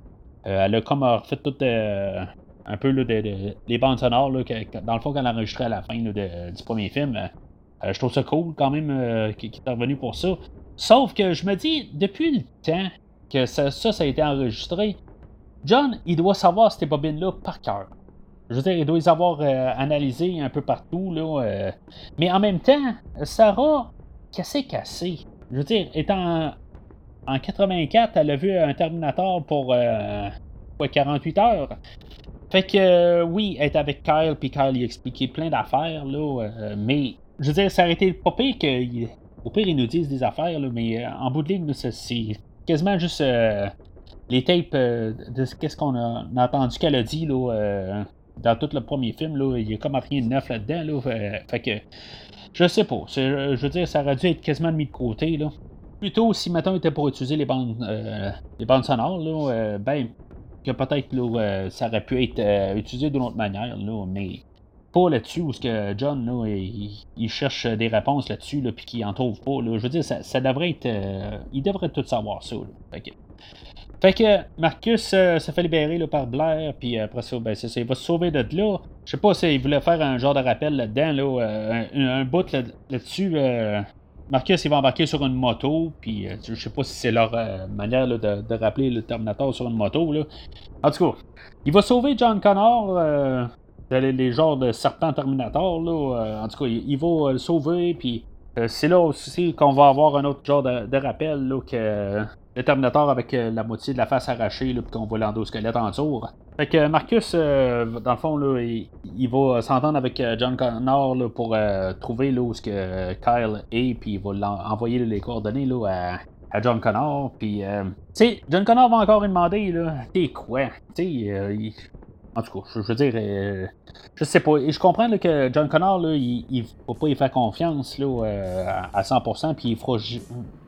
[SPEAKER 1] euh, elle a comme refait tout un peu les bandes sonores, là, dans le fond, qu'elle a enregistré à la fin du premier film. je trouve ça cool quand même qu'il est revenu pour ça. Sauf que je me dis, depuis le temps que ça, ça, a été enregistré, John, il doit savoir ces bobines-là par cœur. Je veux dire, il doit les avoir euh, analysés un peu partout, là. Euh. mais en même temps, Sarah, cassé, cassé. Je veux dire, étant en 84, elle a vu un Terminator pour 48 euh, heures. Fait que oui, elle est avec Kyle, puis Kyle lui expliquait plein d'affaires, là. mais je veux dire, ça aurait été pas pire Au pire, ils nous disent des affaires, là, mais en bout de ligne, c'est quasiment juste les tapes de qu'est-ce qu'on a, entendu qu'elle a dit là, dans tout le premier film, là, il y a comme rien de neuf là-dedans. Là, fait, que je sais pas. Je veux dire, ça aurait dû être quasiment mis de côté. Là. Plutôt si maintenant était pour utiliser les bandes euh, les bandes sonores, là, euh, ben que peut-être euh, ça aurait pu être utilisé d'une autre manière, là, mais là-dessus où ce que John là, il, cherche des réponses là-dessus là, puis qu'il en trouve pas. Là. Je veux dire, ça, ça devrait être. il devrait tout savoir ça. Là. Fait que, fait que Marcus euh, se fait libérer là, par Blair, puis après ça, ben, c'est ça, il va se sauver de là. Je sais pas s'il voulait faire un genre de rappel là-dedans, là, euh, un, bout là-dessus. Euh, Marcus, il va embarquer sur une moto, puis je sais pas si c'est leur manière de, rappeler le Terminator sur une moto. Là. En tout cas, il va sauver John Connor, les, les genres de serpent Terminator. Là, en tout cas, il, va le sauver, puis c'est là aussi qu'on va avoir un autre genre de, rappel là, que le Terminator avec la moitié de la face arrachée, puis qu'on voit l'endosquelette en tour. Fait que Marcus, dans le fond, là, il, va s'entendre avec John Connor pour trouver là, où ce que Kyle est, puis il va envoyer les coordonnées là, à, John Connor. Puis, euh, tu sais, John Connor va encore lui demander, là, t'es quoi? Tu sais, euh, en tout cas, je, veux dire, euh, je sais pas. Et je comprends que John Connor, là, il, il va pas y faire confiance là, à 100%, puis il fera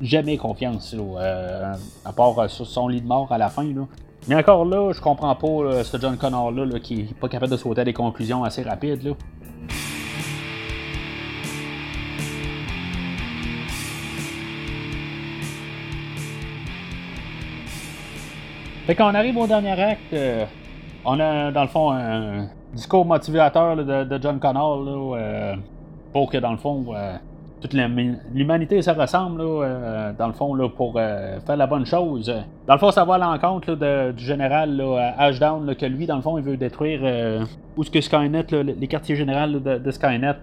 [SPEAKER 1] jamais confiance, là, à part sur son lit de mort à la fin. Là. Mais encore là, je comprends pas ce John Connor-là là, qui est pas capable de sauter à des conclusions assez rapides. Là. Fait qu'on arrive au dernier acte, euh, on a dans le fond un discours motivateur de, John Connor euh, pour que dans le fond euh, toute l'humanité se ressemble dans le fond là, pour faire la bonne chose. Dans le fond, ça va à l'encontre du général Ashdown que lui, dans le fond, il veut détruire où ce que Skynet, les quartiers généraux de, Skynet.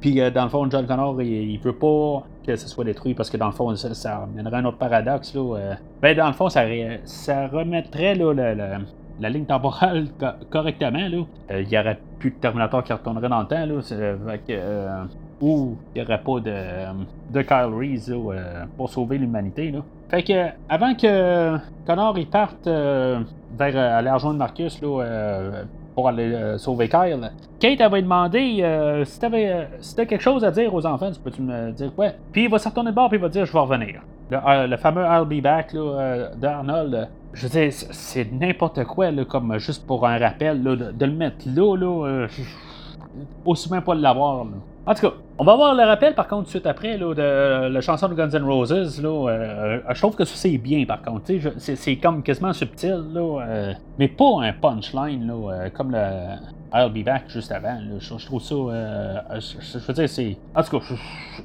[SPEAKER 1] Puis dans le fond, John Connor, il, veut pas que ce soit détruit parce que dans le fond, ça, ça amènerait un autre paradoxe. Là, ben, dans le fond, ça, ça remettrait là, la ligne temporale correctement. Euh, il n'y aurait plus de Terminator qui retournerait dans le temps. Là, euh, ou il n'y aurait pas de, de Kyle Reese euh, pour sauver l'humanité. Fait que avant que Connor il parte vers aller rejoindre Marcus là, pour aller sauver Kyle, Kate avait demandé si tu avais quelque chose à dire aux enfants, tu peux-tu me dire quoi? Puis il va se retourner de bord et il va dire je vais revenir. Le, fameux I'll be back d'Arnold je dire, c'est n'importe quoi, comme juste pour un rappel, de, le mettre là, là, euh, aussi bien pas l'avoir. En tout cas, on va voir le rappel par contre suite après de la chanson de Guns N' Roses. Là, euh, je trouve que c'est bien par contre. C'est comme quasiment subtil, là, euh, mais pas un punchline là, comme le I'll Be Back juste avant. Je, trouve ça. je, veux dire, c'est. En tout cas,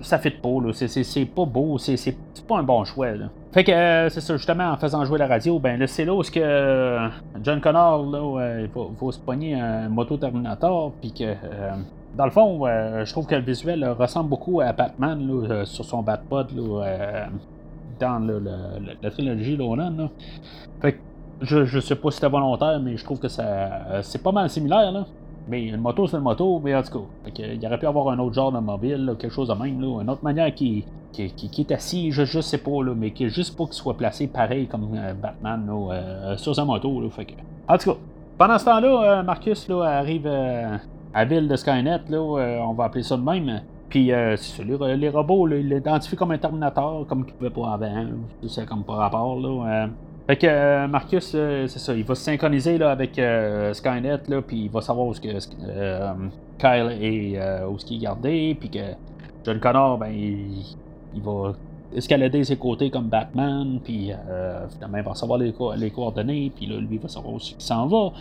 [SPEAKER 1] ça fait pas. C'est pas beau. C'est pas un bon choix. Fait que euh, c'est ça, justement, en faisant jouer la radio, ben là, c'est là où que euh, John Connor, là, euh, il faut, se pogner un moto Terminator, puis que, dans le fond, je trouve que le visuel ressemble beaucoup à Batman, là, sur son Batpod, dans la trilogie Lonan. Fait je, je sais pas si c'était volontaire, mais je trouve que ça c'est pas mal similaire, là. Mais une moto, c'est une moto, mais en tout cas, il aurait pu avoir un autre genre de mobile, quelque chose de même, une autre manière qui, qui, qui, est assis, je, je sais pas, mais qui est juste pas qu'il soit placé pareil comme euh, Batman euh, sur sa moto. Fait. En tout cas, pendant ce temps-là, euh, Marcus arrive à ville de Skynet, là, on va appeler ça de même. Puis c'est ça, les, robots, là, ils l'identifient comme un Terminator, comme qu'ils pouvaient pas avant. C'est comme par rapport. Là, fait que euh, Marcus, euh, c'est ça, il va se synchroniser là, avec euh, Skynet, là, puis il va savoir où ce Kyle est, où ce qu'il est gardé, puis que John Connor, ben, il, va escalader ses côtés comme Batman, puis finalement, il va savoir les, coordonnées, puis lui, il va savoir où il s'en va.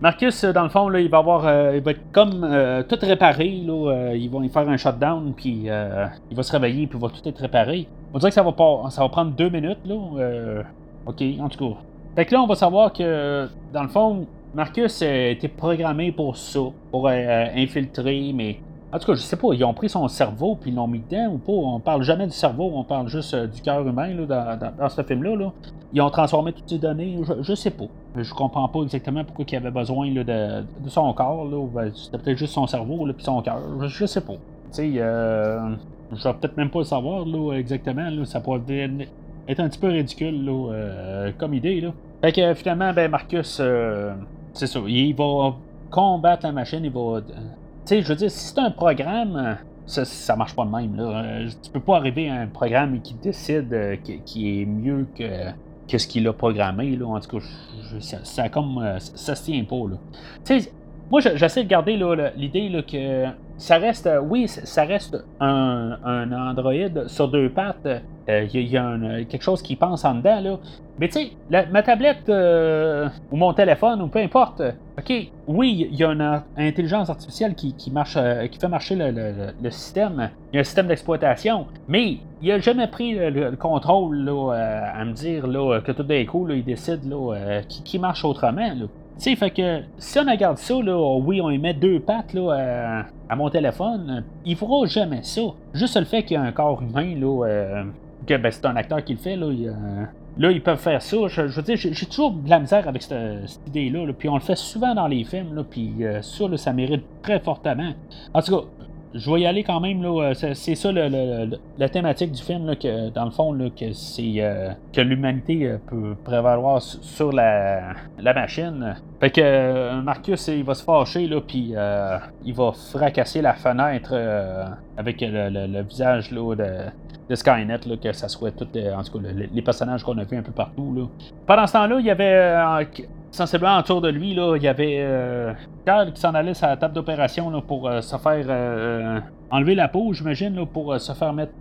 [SPEAKER 1] Marcus, dans le fond, là, il va avoir, il va être comme tout réparé. Là, ils vont y faire un shutdown, puis il va se réveiller, puis il va tout être réparé. On dirait que ça va, pas, ça va prendre deux minutes. Là, OK, en tout cas. Fait que là, on va savoir que, dans le fond, Marcus a été programmé pour ça, pour euh, infiltrer, mais en tout cas, je sais pas, ils ont pris son cerveau puis ils l'ont mis dedans ou pas. On parle jamais du cerveau, on parle juste euh, du cœur humain là, dans, ce film-là. Ils ont transformé toutes ces données, je, sais pas. Je comprends pas exactement pourquoi il avait besoin de, son corps. Ben, c'était peut-être juste son cerveau puis son cœur. Je, sais pas. Tu sais, euh, je vais peut-être même pas le savoir exactement. Ça pourrait est un petit peu ridicule euh, comme idée. Fait que finalement, ben Marcus, euh, c'est ça, il va combattre la machine, il va. Tu sais, je veux dire, si c'est un programme, ça, ça marche pas de même. Là. Euh, tu peux pas arriver à un programme qui décide qui, est mieux que, que ce qu'il a programmé. Là. En tout cas, ça, ça, comme, ça, se tient pas. Tu sais, moi, j'essaie de garder l'idée que ça reste, oui, ça reste un, Android sur deux pattes il euh, y a, quelque chose qui pense en dedans, là. Mais tu sais, ma tablette euh, ou mon téléphone ou peu importe, OK, oui, il y a une intelligence artificielle qui, marche, euh, qui fait marcher le, système. Il y a un système d'exploitation. Mais il n'a jamais pris le, contrôle là, à me dire là, que tout d'un coup, il décide là, qui, qui, marche autrement. Sais, fait que si on regarde ça, là, oui, on y met deux pattes là, à, mon téléphone, il fera jamais ça. Juste le fait qu'il y a un corps humain, là, que ben, c'est un acteur qui le fait, là, Là, ils peuvent faire ça. Je, veux dire, j'ai toujours de la misère avec cette, idée-là. Puis on le fait souvent dans les films. Là, puis ça, ça mérite très fortement. En tout cas, je vais y aller quand même. Là, euh, c'est, ça la thématique du film, là, que, dans le fond, là, que c'est euh, que l'humanité euh, peut prévaloir sur la, la machine. Fait que Marcus, il va se fâcher, puis il va fracasser la fenêtre avec le, visage là, de, de Skynet, là, que ça soit tout, en tout cas, les personnages qu'on a vus un peu partout. Là. Pendant ce temps-là, il y avait sensiblement autour de lui, là, il y avait euh, Carl qui s'en allait sur la table d'opération pour euh, se faire euh, enlever la peau, j'imagine, pour se faire mettre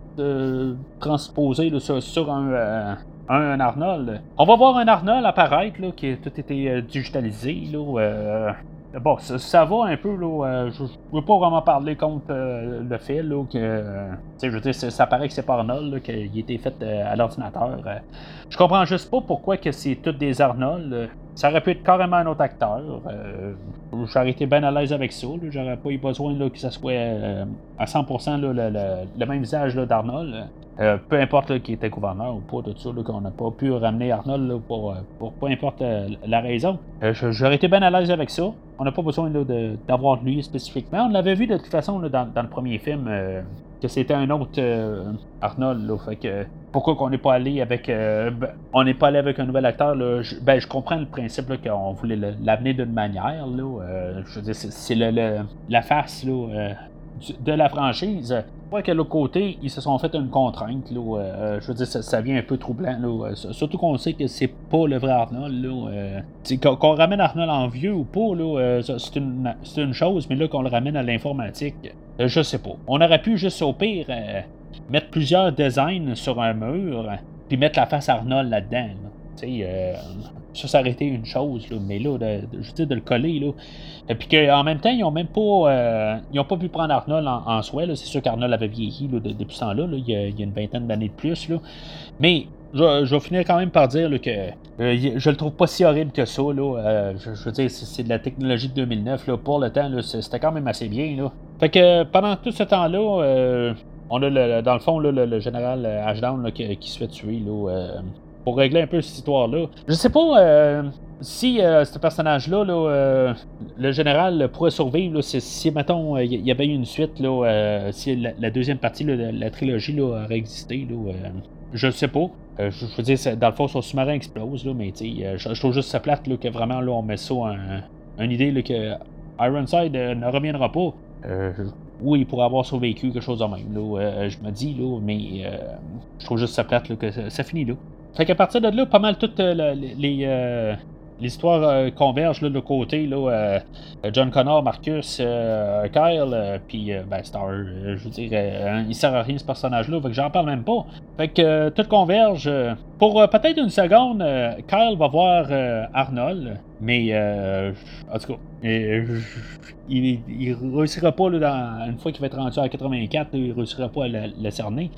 [SPEAKER 1] transposer sur, un, un, Arnold. On va voir un Arnold apparaître là, qui a tout été digitalisé. Là, Bon, ça, va un peu, là. Euh, je, ne veux pas vraiment parler contre euh, le fait, là, que. Euh, je veux dire, ça paraît que c'est pas Arnold, qu'il a été fait à l'ordinateur. je comprends juste pas pourquoi que c'est tous des Arnold. Ça aurait pu être carrément un autre acteur. J'aurais été bien à l'aise avec ça. J'aurais pas eu besoin que ça soit à 100% le, même visage d'Arnold. peu importe qui était gouverneur ou pas, tout ça, qu'on n'a pas pu ramener Arnold pour, peu importe la raison. J'aurais été bien à l'aise avec ça. On n'a pas besoin d'avoir lui spécifiquement. On l'avait vu de toute façon dans, le premier film euh, que c'était un autre euh, Arnold. fait que pourquoi qu'on n'est pas allé avec euh, ben, on n'est pas allé avec un nouvel acteur je, ben je comprends le principe qu'on voulait l'amener d'une manière je veux dire c'est la face de la franchise que l'autre côté, ils se sont fait une contrainte. Là, euh, je veux dire, ça, vient un peu troublant. Là, euh, surtout qu'on sait que c'est pas le vrai Arnold. Euh, qu'on, ramène Arnold en vieux ou pas, là, c'est, une, c'est une chose, mais là, qu'on le ramène à l'informatique, je sais pas. On aurait pu juste au pire mettre plusieurs designs sur un mur, puis mettre la face Arnold là-dedans. Euh, ça, ça aurait une chose, mais là, de, je veux de le coller, là. Et puis qu'en même temps, ils ont même pas. Euh, ils ont pas pu prendre Arnold en, soi. C'est sûr qu'Arnold avait vieilli depuis ce temps-là. Il, y a, une vingtaine d'années de plus. Là. Mais je, vais finir quand même par dire que euh, je le trouve pas si horrible que ça. Là. Je, veux dire, c'est de la technologie de 2009. Là. Pour le temps, c'était quand même assez bien. Là. Fait que pendant tout ce temps-là, on a dans le fond le, général Ashdown qui, qui, se fait tuer. Là, pour régler un peu cette histoire-là. Je sais pas euh, si euh, ce personnage-là, euh, le général, pourrait survivre si, mettons, il y avait eu une suite, si la, deuxième partie de la, trilogie là, aurait existé. Là, je sais pas. je, veux dire, dans le fond, son sous-marin explose, mais je, je trouve juste ça plate que vraiment, là, on met ça en, une idée que Ironside ne reviendra pas. oui, il pourrait avoir survécu quelque chose de même. Je me dis, là, mais je trouve juste ça plate là, que ça, ça finit là. Fait qu'à partir de là, pas mal toutes euh, les, euh, l'histoire euh, converge là, de côté. Là, John Connor, Marcus, Kyle, puis ben, Star. je veux dire, il sert à rien ce personnage-là, fait que j'en parle même pas. Fait que tout converge. pour peut-être une seconde, Kyle va voir Arnold, mais en tout cas, il, il réussira pas, là, une fois qu'il va être rendu à 84, il réussira pas à le, cerner.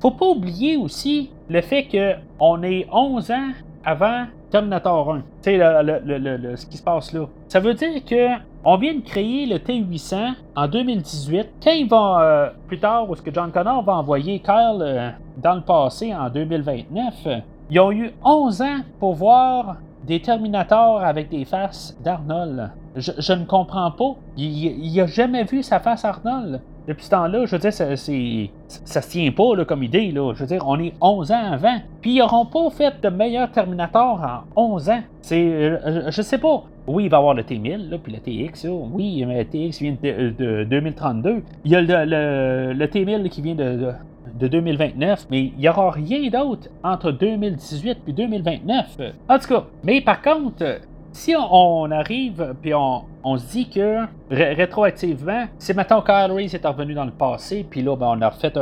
[SPEAKER 1] Faut pas oublier aussi le fait qu'on est 11 ans avant Terminator 1. Tu sais, ce qui se passe là. Ça veut dire que on vient de créer le T-800 en 2018. Quand il va, euh, plus tard, où ce que John Connor va envoyer Kyle euh, dans le passé en 2029, ils ont eu 11 ans pour voir des Terminators avec des faces d'Arnold. Je, ne comprends pas. Il n'a jamais vu sa face Arnold. Depuis ce temps-là, je veux dire, ça, ça se tient pas comme idée. Je veux dire, on est 11 ans avant. Puis ils n'auront pas fait de meilleur Terminator en 11 ans. C'est, euh, je, sais pas. Oui, il va y avoir le T1000, là, puis le TX. Oui, mais le TX vient de, 2032. Il y a le, le, T1000 qui vient de, de 2029, mais il n'y aura rien d'autre entre 2018 et 2029. En tout cas, mais par contre, si on, arrive puis on, se dit que rétroactivement, si maintenant Kyle Reese est revenu dans le passé, puis là ben, on a refait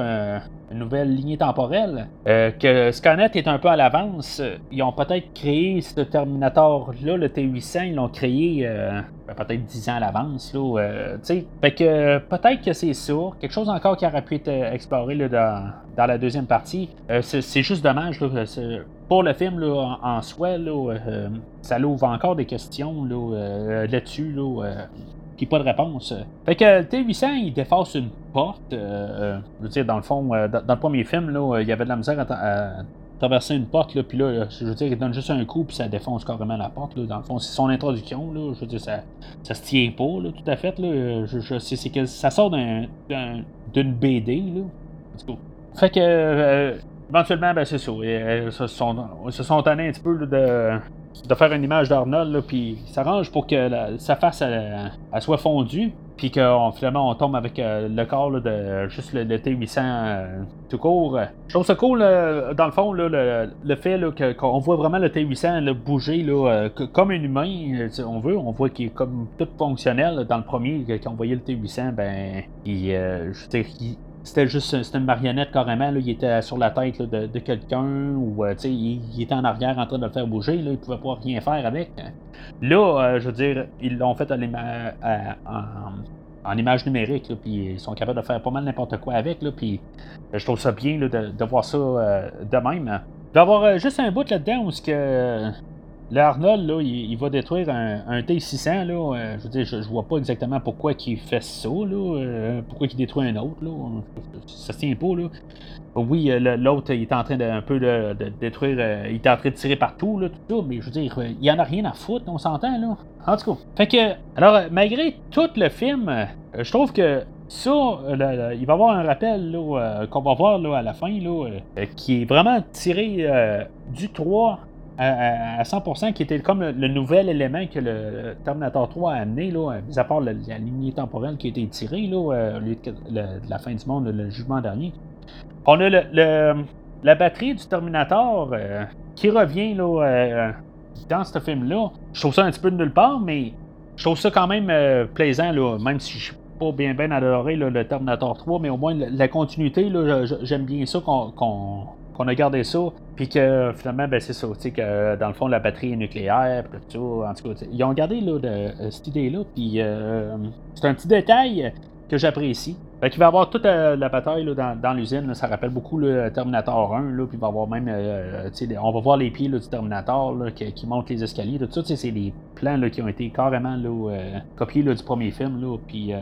[SPEAKER 1] une nouvelle lignée temporelle, euh, que Skynet est un peu à l'avance, ils ont peut-être créé ce Terminator-là, le T800, ils l'ont créé euh, peut-être 10 ans à l'avance. Là, euh, fait que peut-être que c'est ça, quelque chose encore qui aurait pu être exploré là, dans, dans, la deuxième partie. c'est juste dommage. Là, pour le film en, soi, ça l'ouvre encore des questions là-dessus. Là, qui pas de réponse. Fait que le T-800, il défasse une porte. je veux dire, dans le fond, dans, le premier film, là, il y avait de la misère à, traverser une porte, là, puis là, je veux dire, il donne juste un coup, puis ça défonce carrément la porte, là, dans le fond. C'est son introduction, là, je veux dire, ça, ça se tient pas, là, tout à fait, là. Je, je c'est que ça sort d'une BD, là. Fait que, euh, éventuellement, ben, c'est ça. Ils se sont, se sont un petit peu de, de faire une image d'Arnold, puis il s'arrange pour que sa face elle, soit fondue, puis qu'on finalement on tombe avec euh, le corps de juste le, T800 euh, tout court. Je trouve ça cool, dans le fond, le, le, fait qu'on voit vraiment le T800 bouger comme un humain, on veut, on voit qu'il est comme tout fonctionnel. Dans le premier, quand on voyait le T800, ben, il, je veux dire, c'était juste c'était une marionnette carrément. Il était sur la tête de, quelqu'un ou euh, il, il, était en arrière en train de le faire bouger. Là, il pouvait pas rien faire avec. Là, euh, je veux dire, ils l'ont fait en, image numérique, puis ils sont capables de faire pas mal n'importe quoi avec. Puis je trouve ça bien de, voir ça euh, de même. Il y avoir juste un bout là-dedans où ce que le Arnold, là, il, va détruire un, T600. Là, euh, je veux dire, je, vois pas exactement pourquoi il fait ça. Là, euh, pourquoi il détruit un autre. Là, ça se tient pas. Là. Oui, euh, l'autre, il est en train de, un peu de, détruire. il est en train de tirer partout. Là, tout mais je veux dire, il y en a rien à foutre, on s'entend. là. En tout cas. Fait que, alors, malgré tout le film, je trouve que ça, il va y avoir un rappel qu'on va voir là, à la fin, qui est vraiment tiré du 3 à, 100%, qui était comme le, nouvel élément que le Terminator 3 a amené, là, mis à part la, lignée temporelle qui a été tirée là, euh, de la fin du monde, le jugement dernier. On a le, la batterie du Terminator euh, qui revient là, euh, dans ce film-là. Je trouve ça un petit peu de nulle part, mais je trouve ça quand même plaisant, là, même si je suis pas bien bien adoré le Terminator 3, mais au moins la, continuité, j'aime bien ça qu'on qu'on a gardé ça, puis que finalement, ben, c'est ça, tu sais, que dans le fond, la batterie est nucléaire, puis tout ça. En tout cas, ils ont gardé là, euh, cette idée-là, puis euh, c'est un petit détail que j'apprécie. Fait qu'il va y avoir toute euh, la bataille là, dans, l'usine, ça rappelle beaucoup le Terminator 1, là, puis il va avoir même, sais, on va voir les pieds du Terminator qui, qui montent les escaliers, tout ça, c'est des plans qui ont été carrément là, copiés du premier film, puis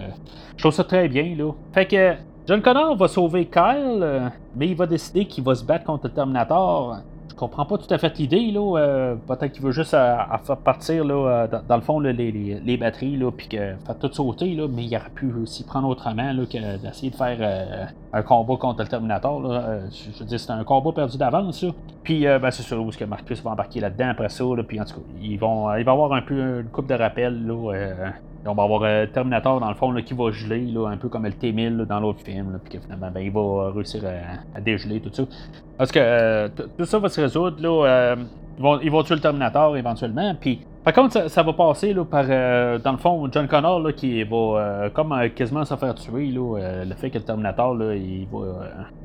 [SPEAKER 1] je trouve ça très bien. Là. Fait que John Connor va sauver Kyle, euh, mais il va décider qu'il va se battre contre le Terminator. Je comprends pas tout à fait l'idée, là. Euh, peut-être qu'il veut juste euh, faire partir, là, dans, le fond, les, batteries, là, puis faire tout sauter, là, mais il aurait pu aussi prendre autrement, là, que d'essayer de faire un combat contre le Terminator, là. je veux dire, c'est un combat perdu d'avance, ça. Puis, ben, c'est sûr, où que Marcus va embarquer là-dedans après ça, là, puis en tout cas, ils vont, il va avoir un peu une coupe de rappel, là, on va avoir euh, Terminator dans le fond là, qui va geler, là, un peu comme le T-1000 dans l'autre film, puis que ben, il va réussir à, dégeler tout ça. Parce que euh, tout ça va se résoudre, là, euh, ils, vont, ils, vont, tuer le Terminator éventuellement, puis par contre, ça, va passer là, par, dans le fond, John Connor là, qui va comme quasiment se faire tuer. Là, le fait que le Terminator, là, il va,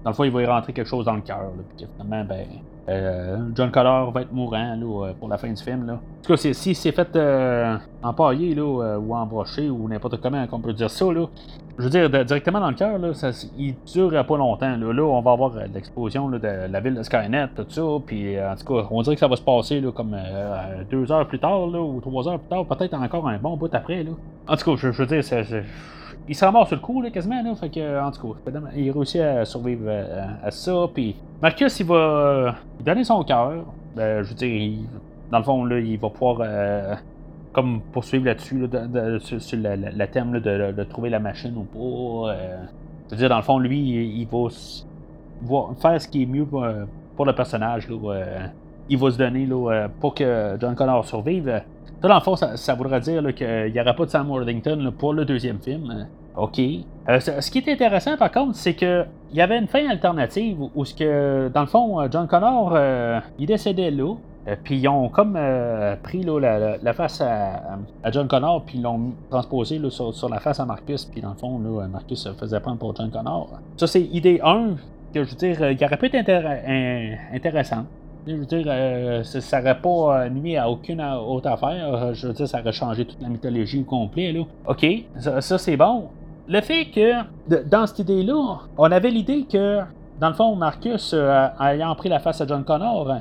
[SPEAKER 1] dans le fond, il va y rentrer quelque chose dans le cœur. Puis finalement, ben, euh, John Connor va être mourant là, euh, pour la fin du film. Là. En tout cas, si s'est fait euh, empailler là, euh, ou embrocher ou n'importe comment qu'on peut dire ça, là, je veux dire, directement dans le cœur, il dure pas longtemps. Là, là on va avoir l'explosion de la ville de Skynet, tout ça. Puis en tout cas, on dirait que ça va se passer là, comme deux heures plus tard là, ou trois heures plus tard, peut-être encore un bon bout après. Là. En tout cas, je, veux dire, c'est il se mort sur le coup, là, quasiment, là. Fait que, en tout cas, il réussit à survivre à, ça. Puis Marcus, il va euh, donner son cœur. Ben, je veux dire, dans le fond, là, il va pouvoir euh, comme poursuivre là-dessus, là, sur, le, thème de, trouver la machine ou pas. Euh. je veux dire, dans le fond, lui, il, va, faire ce qui est mieux pour, le personnage. Il va se donner pour que John Connor survive. Ça, dans le fond, ça, voudrait dire qu'il n'y aura pas de Sam Worthington pour le deuxième film. OK. Euh, ce qui est intéressant, par contre, c'est qu'il y avait une fin alternative où, que, dans le fond, John Connor, euh, il décédait là. Euh, puis ils ont comme pris là, la, face à, John Connor, puis ils l'ont transposé là, sur, la face à Marcus, puis dans le fond, là, Marcus se faisait prendre pour John Connor. Ça, c'est idée 1, que je veux dire, il aurait pu être intéressant. Je veux dire, euh, ça n'aurait pas euh, nuit à aucune autre affaire. Euh, je veux dire, ça aurait changé toute la mythologie au complet. Là. OK, ça, c'est bon. Le fait que, dans cette idée-là, on avait l'idée que, dans le fond, Marcus, ayant pris la face à John Connor,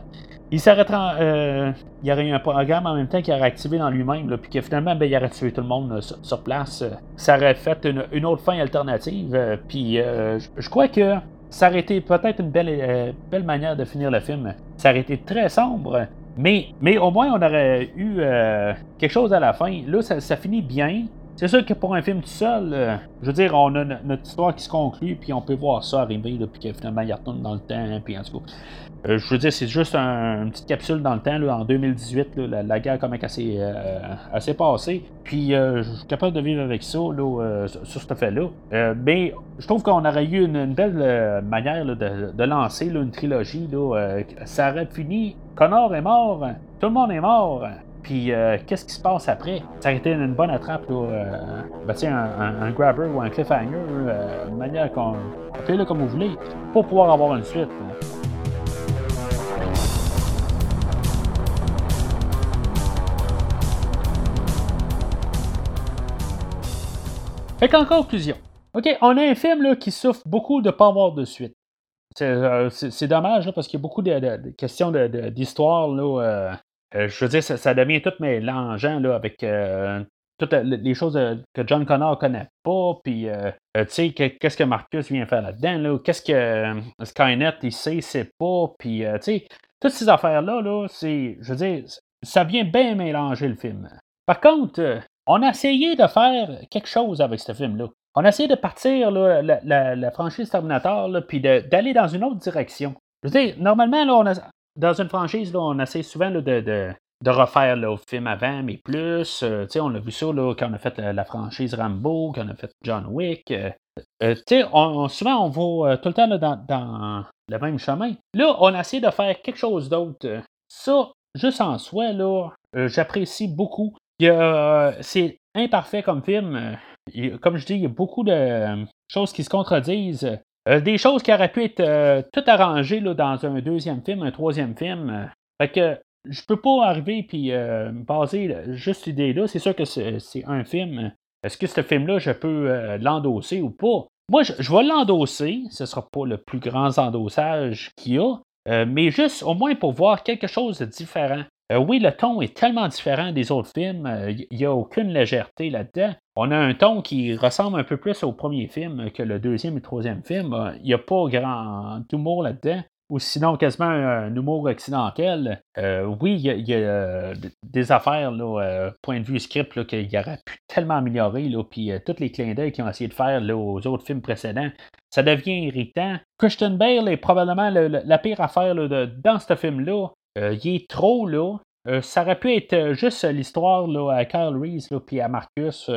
[SPEAKER 1] il s'arrêterait. il y aurait eu un programme en même temps qui aurait activé dans lui-même, puis que finalement, ben, il aurait tué tout le monde sur, place. ça aurait fait une, autre fin alternative. puis je crois que ça aurait été peut-être une belle, belle manière de finir le film. Ça aurait été très sombre, mais, mais au moins on aurait eu quelque chose à la fin. Là, ça finit bien. C'est sûr que pour un film tout seul, euh, je veux dire, on a notre histoire qui se conclut, puis on peut voir ça arriver, puis que finalement il retourne dans le temps, puis en tout cas. Euh, je veux dire, c'est juste une petite capsule dans le temps, là, en 2018, la, guerre comment elle s'est euh, passée. Puis je suis capable de vivre avec ça, là, sur ce fait-là. mais je trouve qu'on aurait eu une, belle manière de, lancer une trilogie. Ça aurait fini. Connor est mort, tout le monde est mort. Puis euh, qu'est-ce qui se passe après? Ça a été une bonne attrape, là, euh, ben, un, un, grabber ou un cliffhanger, euh, une manière qu'on. Appelez-le comme vous voulez, pour pouvoir avoir une suite. Fait qu'en conclusion, OK, on a un film là, qui souffre beaucoup de ne pas avoir de suite. C'est dommage parce qu'il y a beaucoup de, questions d'histoire là, euh, je veux dire, ça, devient tout mélangeant là, avec euh, toutes les choses euh, que John Connor connaît pas, puis tu sais, qu'est-ce que Marcus vient faire là-dedans, là, qu'est-ce que Skynet, il sait, c'est pas, puis tu sais, toutes ces affaires-là, là, c'est, je veux dire, ça vient bien mélanger le film. Par contre, on a essayé de faire quelque chose avec ce film-là. On a essayé de partir là, la, franchise Terminator, puis d'aller dans une autre direction. Je veux dire, normalement, là, on a, dans une franchise, là, on essaie souvent de, de, refaire le film avant, mais plus. Euh, on a vu ça là, quand on a fait la, franchise Rambo, quand on a fait John Wick. Euh, euh, on, souvent, on va tout le temps dans, le même chemin. Là, on a essayé de faire quelque chose d'autre. Ça, juste en soi, là, j'apprécie beaucoup. C'est imparfait comme film. comme je dis, il y a beaucoup de choses qui se contredisent. Euh, des choses qui auraient pu être euh, tout arrangées là, dans un deuxième film, un troisième film. fait que je peux pas arriver puis euh, me baser juste l'idée-là. C'est sûr que c'est un film. Est-ce que ce film-là, je peux l'endosser ou pas? Moi, je, vais l'endosser. Ce sera pas le plus grand endossage qu'il y a. mais juste au moins pour voir quelque chose de différent. Euh, oui, le ton est tellement différent des autres films, il euh, n'y a aucune légèreté là-dedans. On a un ton qui ressemble un peu plus au premier film que le deuxième et troisième film. Il n'y a pas grand humour là-dedans ou sinon quasiment un, humour occidental. Euh, oui, il y, a, des affaires, là, point de vue script, qu'il aurait pu tellement améliorer, là, puis tous les clins d'œil qu'ils ont essayé de faire aux autres films précédents, ça devient irritant. Christian Bale est probablement la pire affaire dans ce film-là. Euh, il est trop là. Euh, ça aurait pu être euh, juste l'histoire à Kyle Reese puis à Marcus.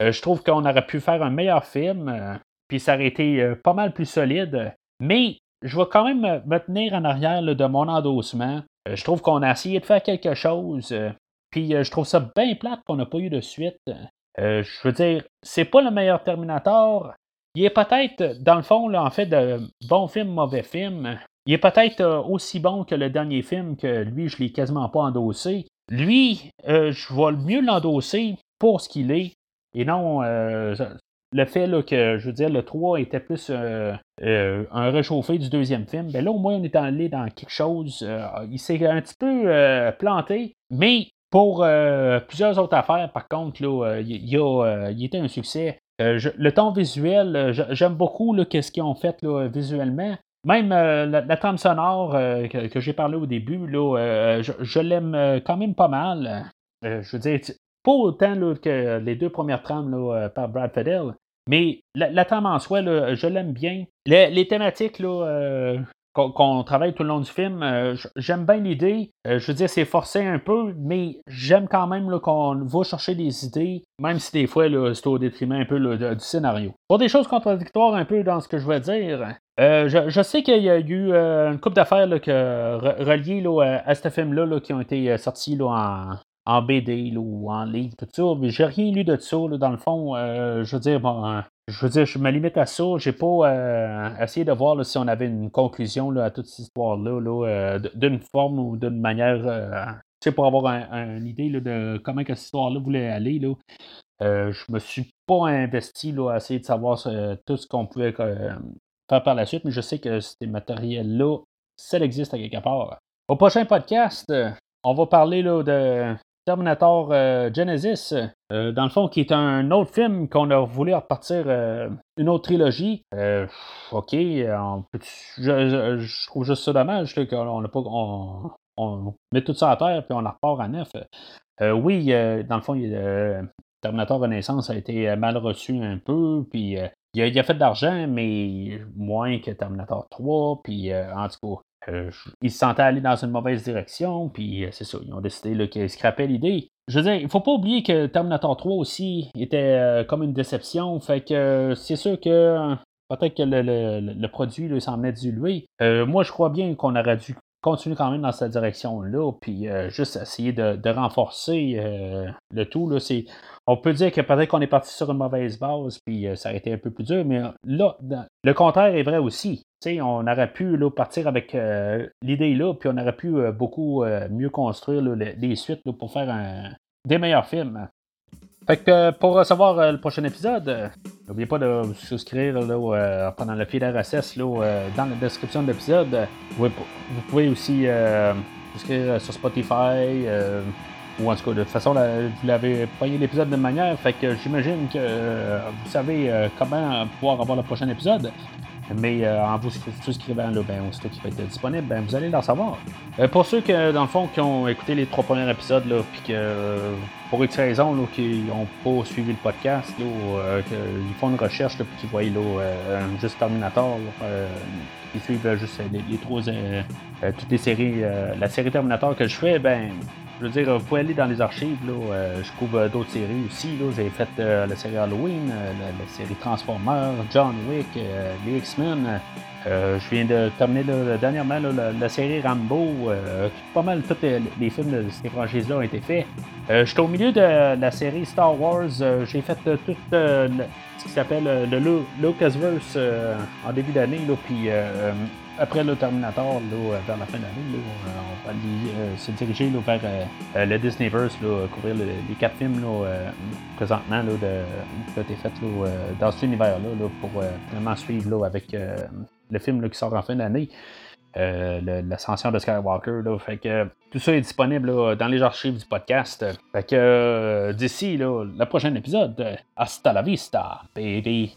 [SPEAKER 1] je trouve qu'on aurait pu faire un meilleur film, puis ça aurait été pas mal plus solide. Mais je vais quand même me tenir en arrière de mon endossement. je trouve qu'on a essayé de faire quelque chose, puis je trouve ça bien plate qu'on n'a pas eu de suite. je veux dire, c'est pas le meilleur Terminator. Il est peut-être, dans le fond, en fait, de bon film, mauvais film. Il est peut-être euh, aussi bon que le dernier film que lui, je l'ai quasiment pas endossé. Lui, euh, je vais mieux l'endosser pour ce qu'il est. Et non, euh, le fait que, je veux dire, le 3 était plus un réchauffé du deuxième film, ben là, au moins, on est allé dans quelque chose. il s'est un petit peu planté, mais pour plusieurs autres affaires, par contre, il, a, était un succès. le ton visuel, j'aime beaucoup ce qu'ils ont fait visuellement. Même euh, la, trame sonore euh, que, j'ai parlé au début, euh, je, l'aime quand même pas mal. je veux dire, pas autant que les deux premières trames par Brad Fidel, mais la, trame en soi, je l'aime bien. Les, thématiques qu'on travaille tout le long du film, j'aime bien l'idée. je veux dire, c'est forcé un peu, mais j'aime quand même qu'on va chercher des idées, même si des fois, c'est au détriment un peu du scénario. Pour des choses contradictoires un peu dans ce que je veux dire, euh, je, sais qu'il y a eu euh, une couple d'affaires reliées à, ce film-là qui ont été euh, sorties en, BD ou en livre, tout ça. Mais j'ai rien lu de ça. dans le fond, je veux dire, je veux dire, je me limite à ça. J'ai pas essayé de voir si on avait une conclusion à toute cette histoire-là, d'une forme ou d'une manière. pour avoir une idée de comment cette histoire-là voulait aller. Là. je me suis pas investi à essayer de savoir tout ce qu'on pouvait faire par la suite, mais je sais que ces matériels-là, ça existe à quelque part. Au prochain podcast, on va parler là, de Terminator Genesis, dans le fond, qui est un autre film qu'on a voulu repartir une autre trilogie. ok, je, trouve juste ça dommage qu'on n'a pas. On, met tout ça à terre puis on en repart à neuf. oui, dans le fond, Terminator Renaissance a été mal reçu un peu, puis il a, fait de l'argent, mais moins que Terminator 3. Puis, euh, en tout cas, euh, il se sentait aller dans une mauvaise direction. Puis, euh, c'est ça, ils ont décidé qu'ils scrapaient l'idée. Je veux dire, il faut pas oublier que Terminator 3 aussi était comme une déception. Fait que c'est sûr que peut-être que le, produit s'en met dilué. moi, je crois bien qu'on aurait dû continuer quand même dans cette direction-là, puis juste essayer de, renforcer le tout. Là, c'est, on peut dire que peut-être qu'on est parti sur une mauvaise base, puis euh, ça a été un peu plus dur, mais là, le contraire est vrai aussi. on aurait pu partir avec euh, l'idée là, puis on aurait pu euh, beaucoup mieux construire les, suites pour faire des meilleurs films. Fait que pour recevoir le prochain épisode, n'oubliez pas de vous souscrire pendant le fil RSS dans la description de l'épisode. Vous, pouvez aussi souscrire sur Spotify ou en tout cas, de toute façon, vous l'avez payé l'épisode de manière, fait que j'imagine que euh, vous savez euh, comment pouvoir avoir le prochain épisode. Mais euh, en vous souscrivant, là, ben, aussitôt qui va être disponible, ben, vous allez l'en savoir. pour ceux que, dans le fond, qui ont écouté les trois premiers épisodes, là, puis que pour X raison, là, qui n'ont pas suivi le podcast, là, qu'ils font une recherche, puis qu'ils voient là, juste Terminator, ils suivent juste les, trois, toutes les séries, la série Terminator que je fais, ben je veux dire, vous pouvez aller dans les archives. Là, euh, je couvre euh, d'autres séries aussi. J'ai fait euh, la série Halloween, la, série Transformers, John Wick, les X-Men. je viens de terminer dernièrement la, série Rambo. pas mal tous les, films de ces franchises-là ont été faits. je suis au milieu de la série Star Wars. J'ai fait tout ce qui s'appelle le Lucasverse en début d'année. Puis après le Terminator, là, vers la fin euh, on va aller, euh, se diriger là, vers euh, le Disneyverse, là, couvrir les quatre films là, présentement là, de, qui ont été faits dans cet univers-là pour vraiment suivre là, avec le film là, qui sort en fin d'année. l'ascension de Skywalker. Là, fait que tout ça est disponible là, dans les archives du podcast. Fait que d'ici le prochain épisode, hasta la vista, baby.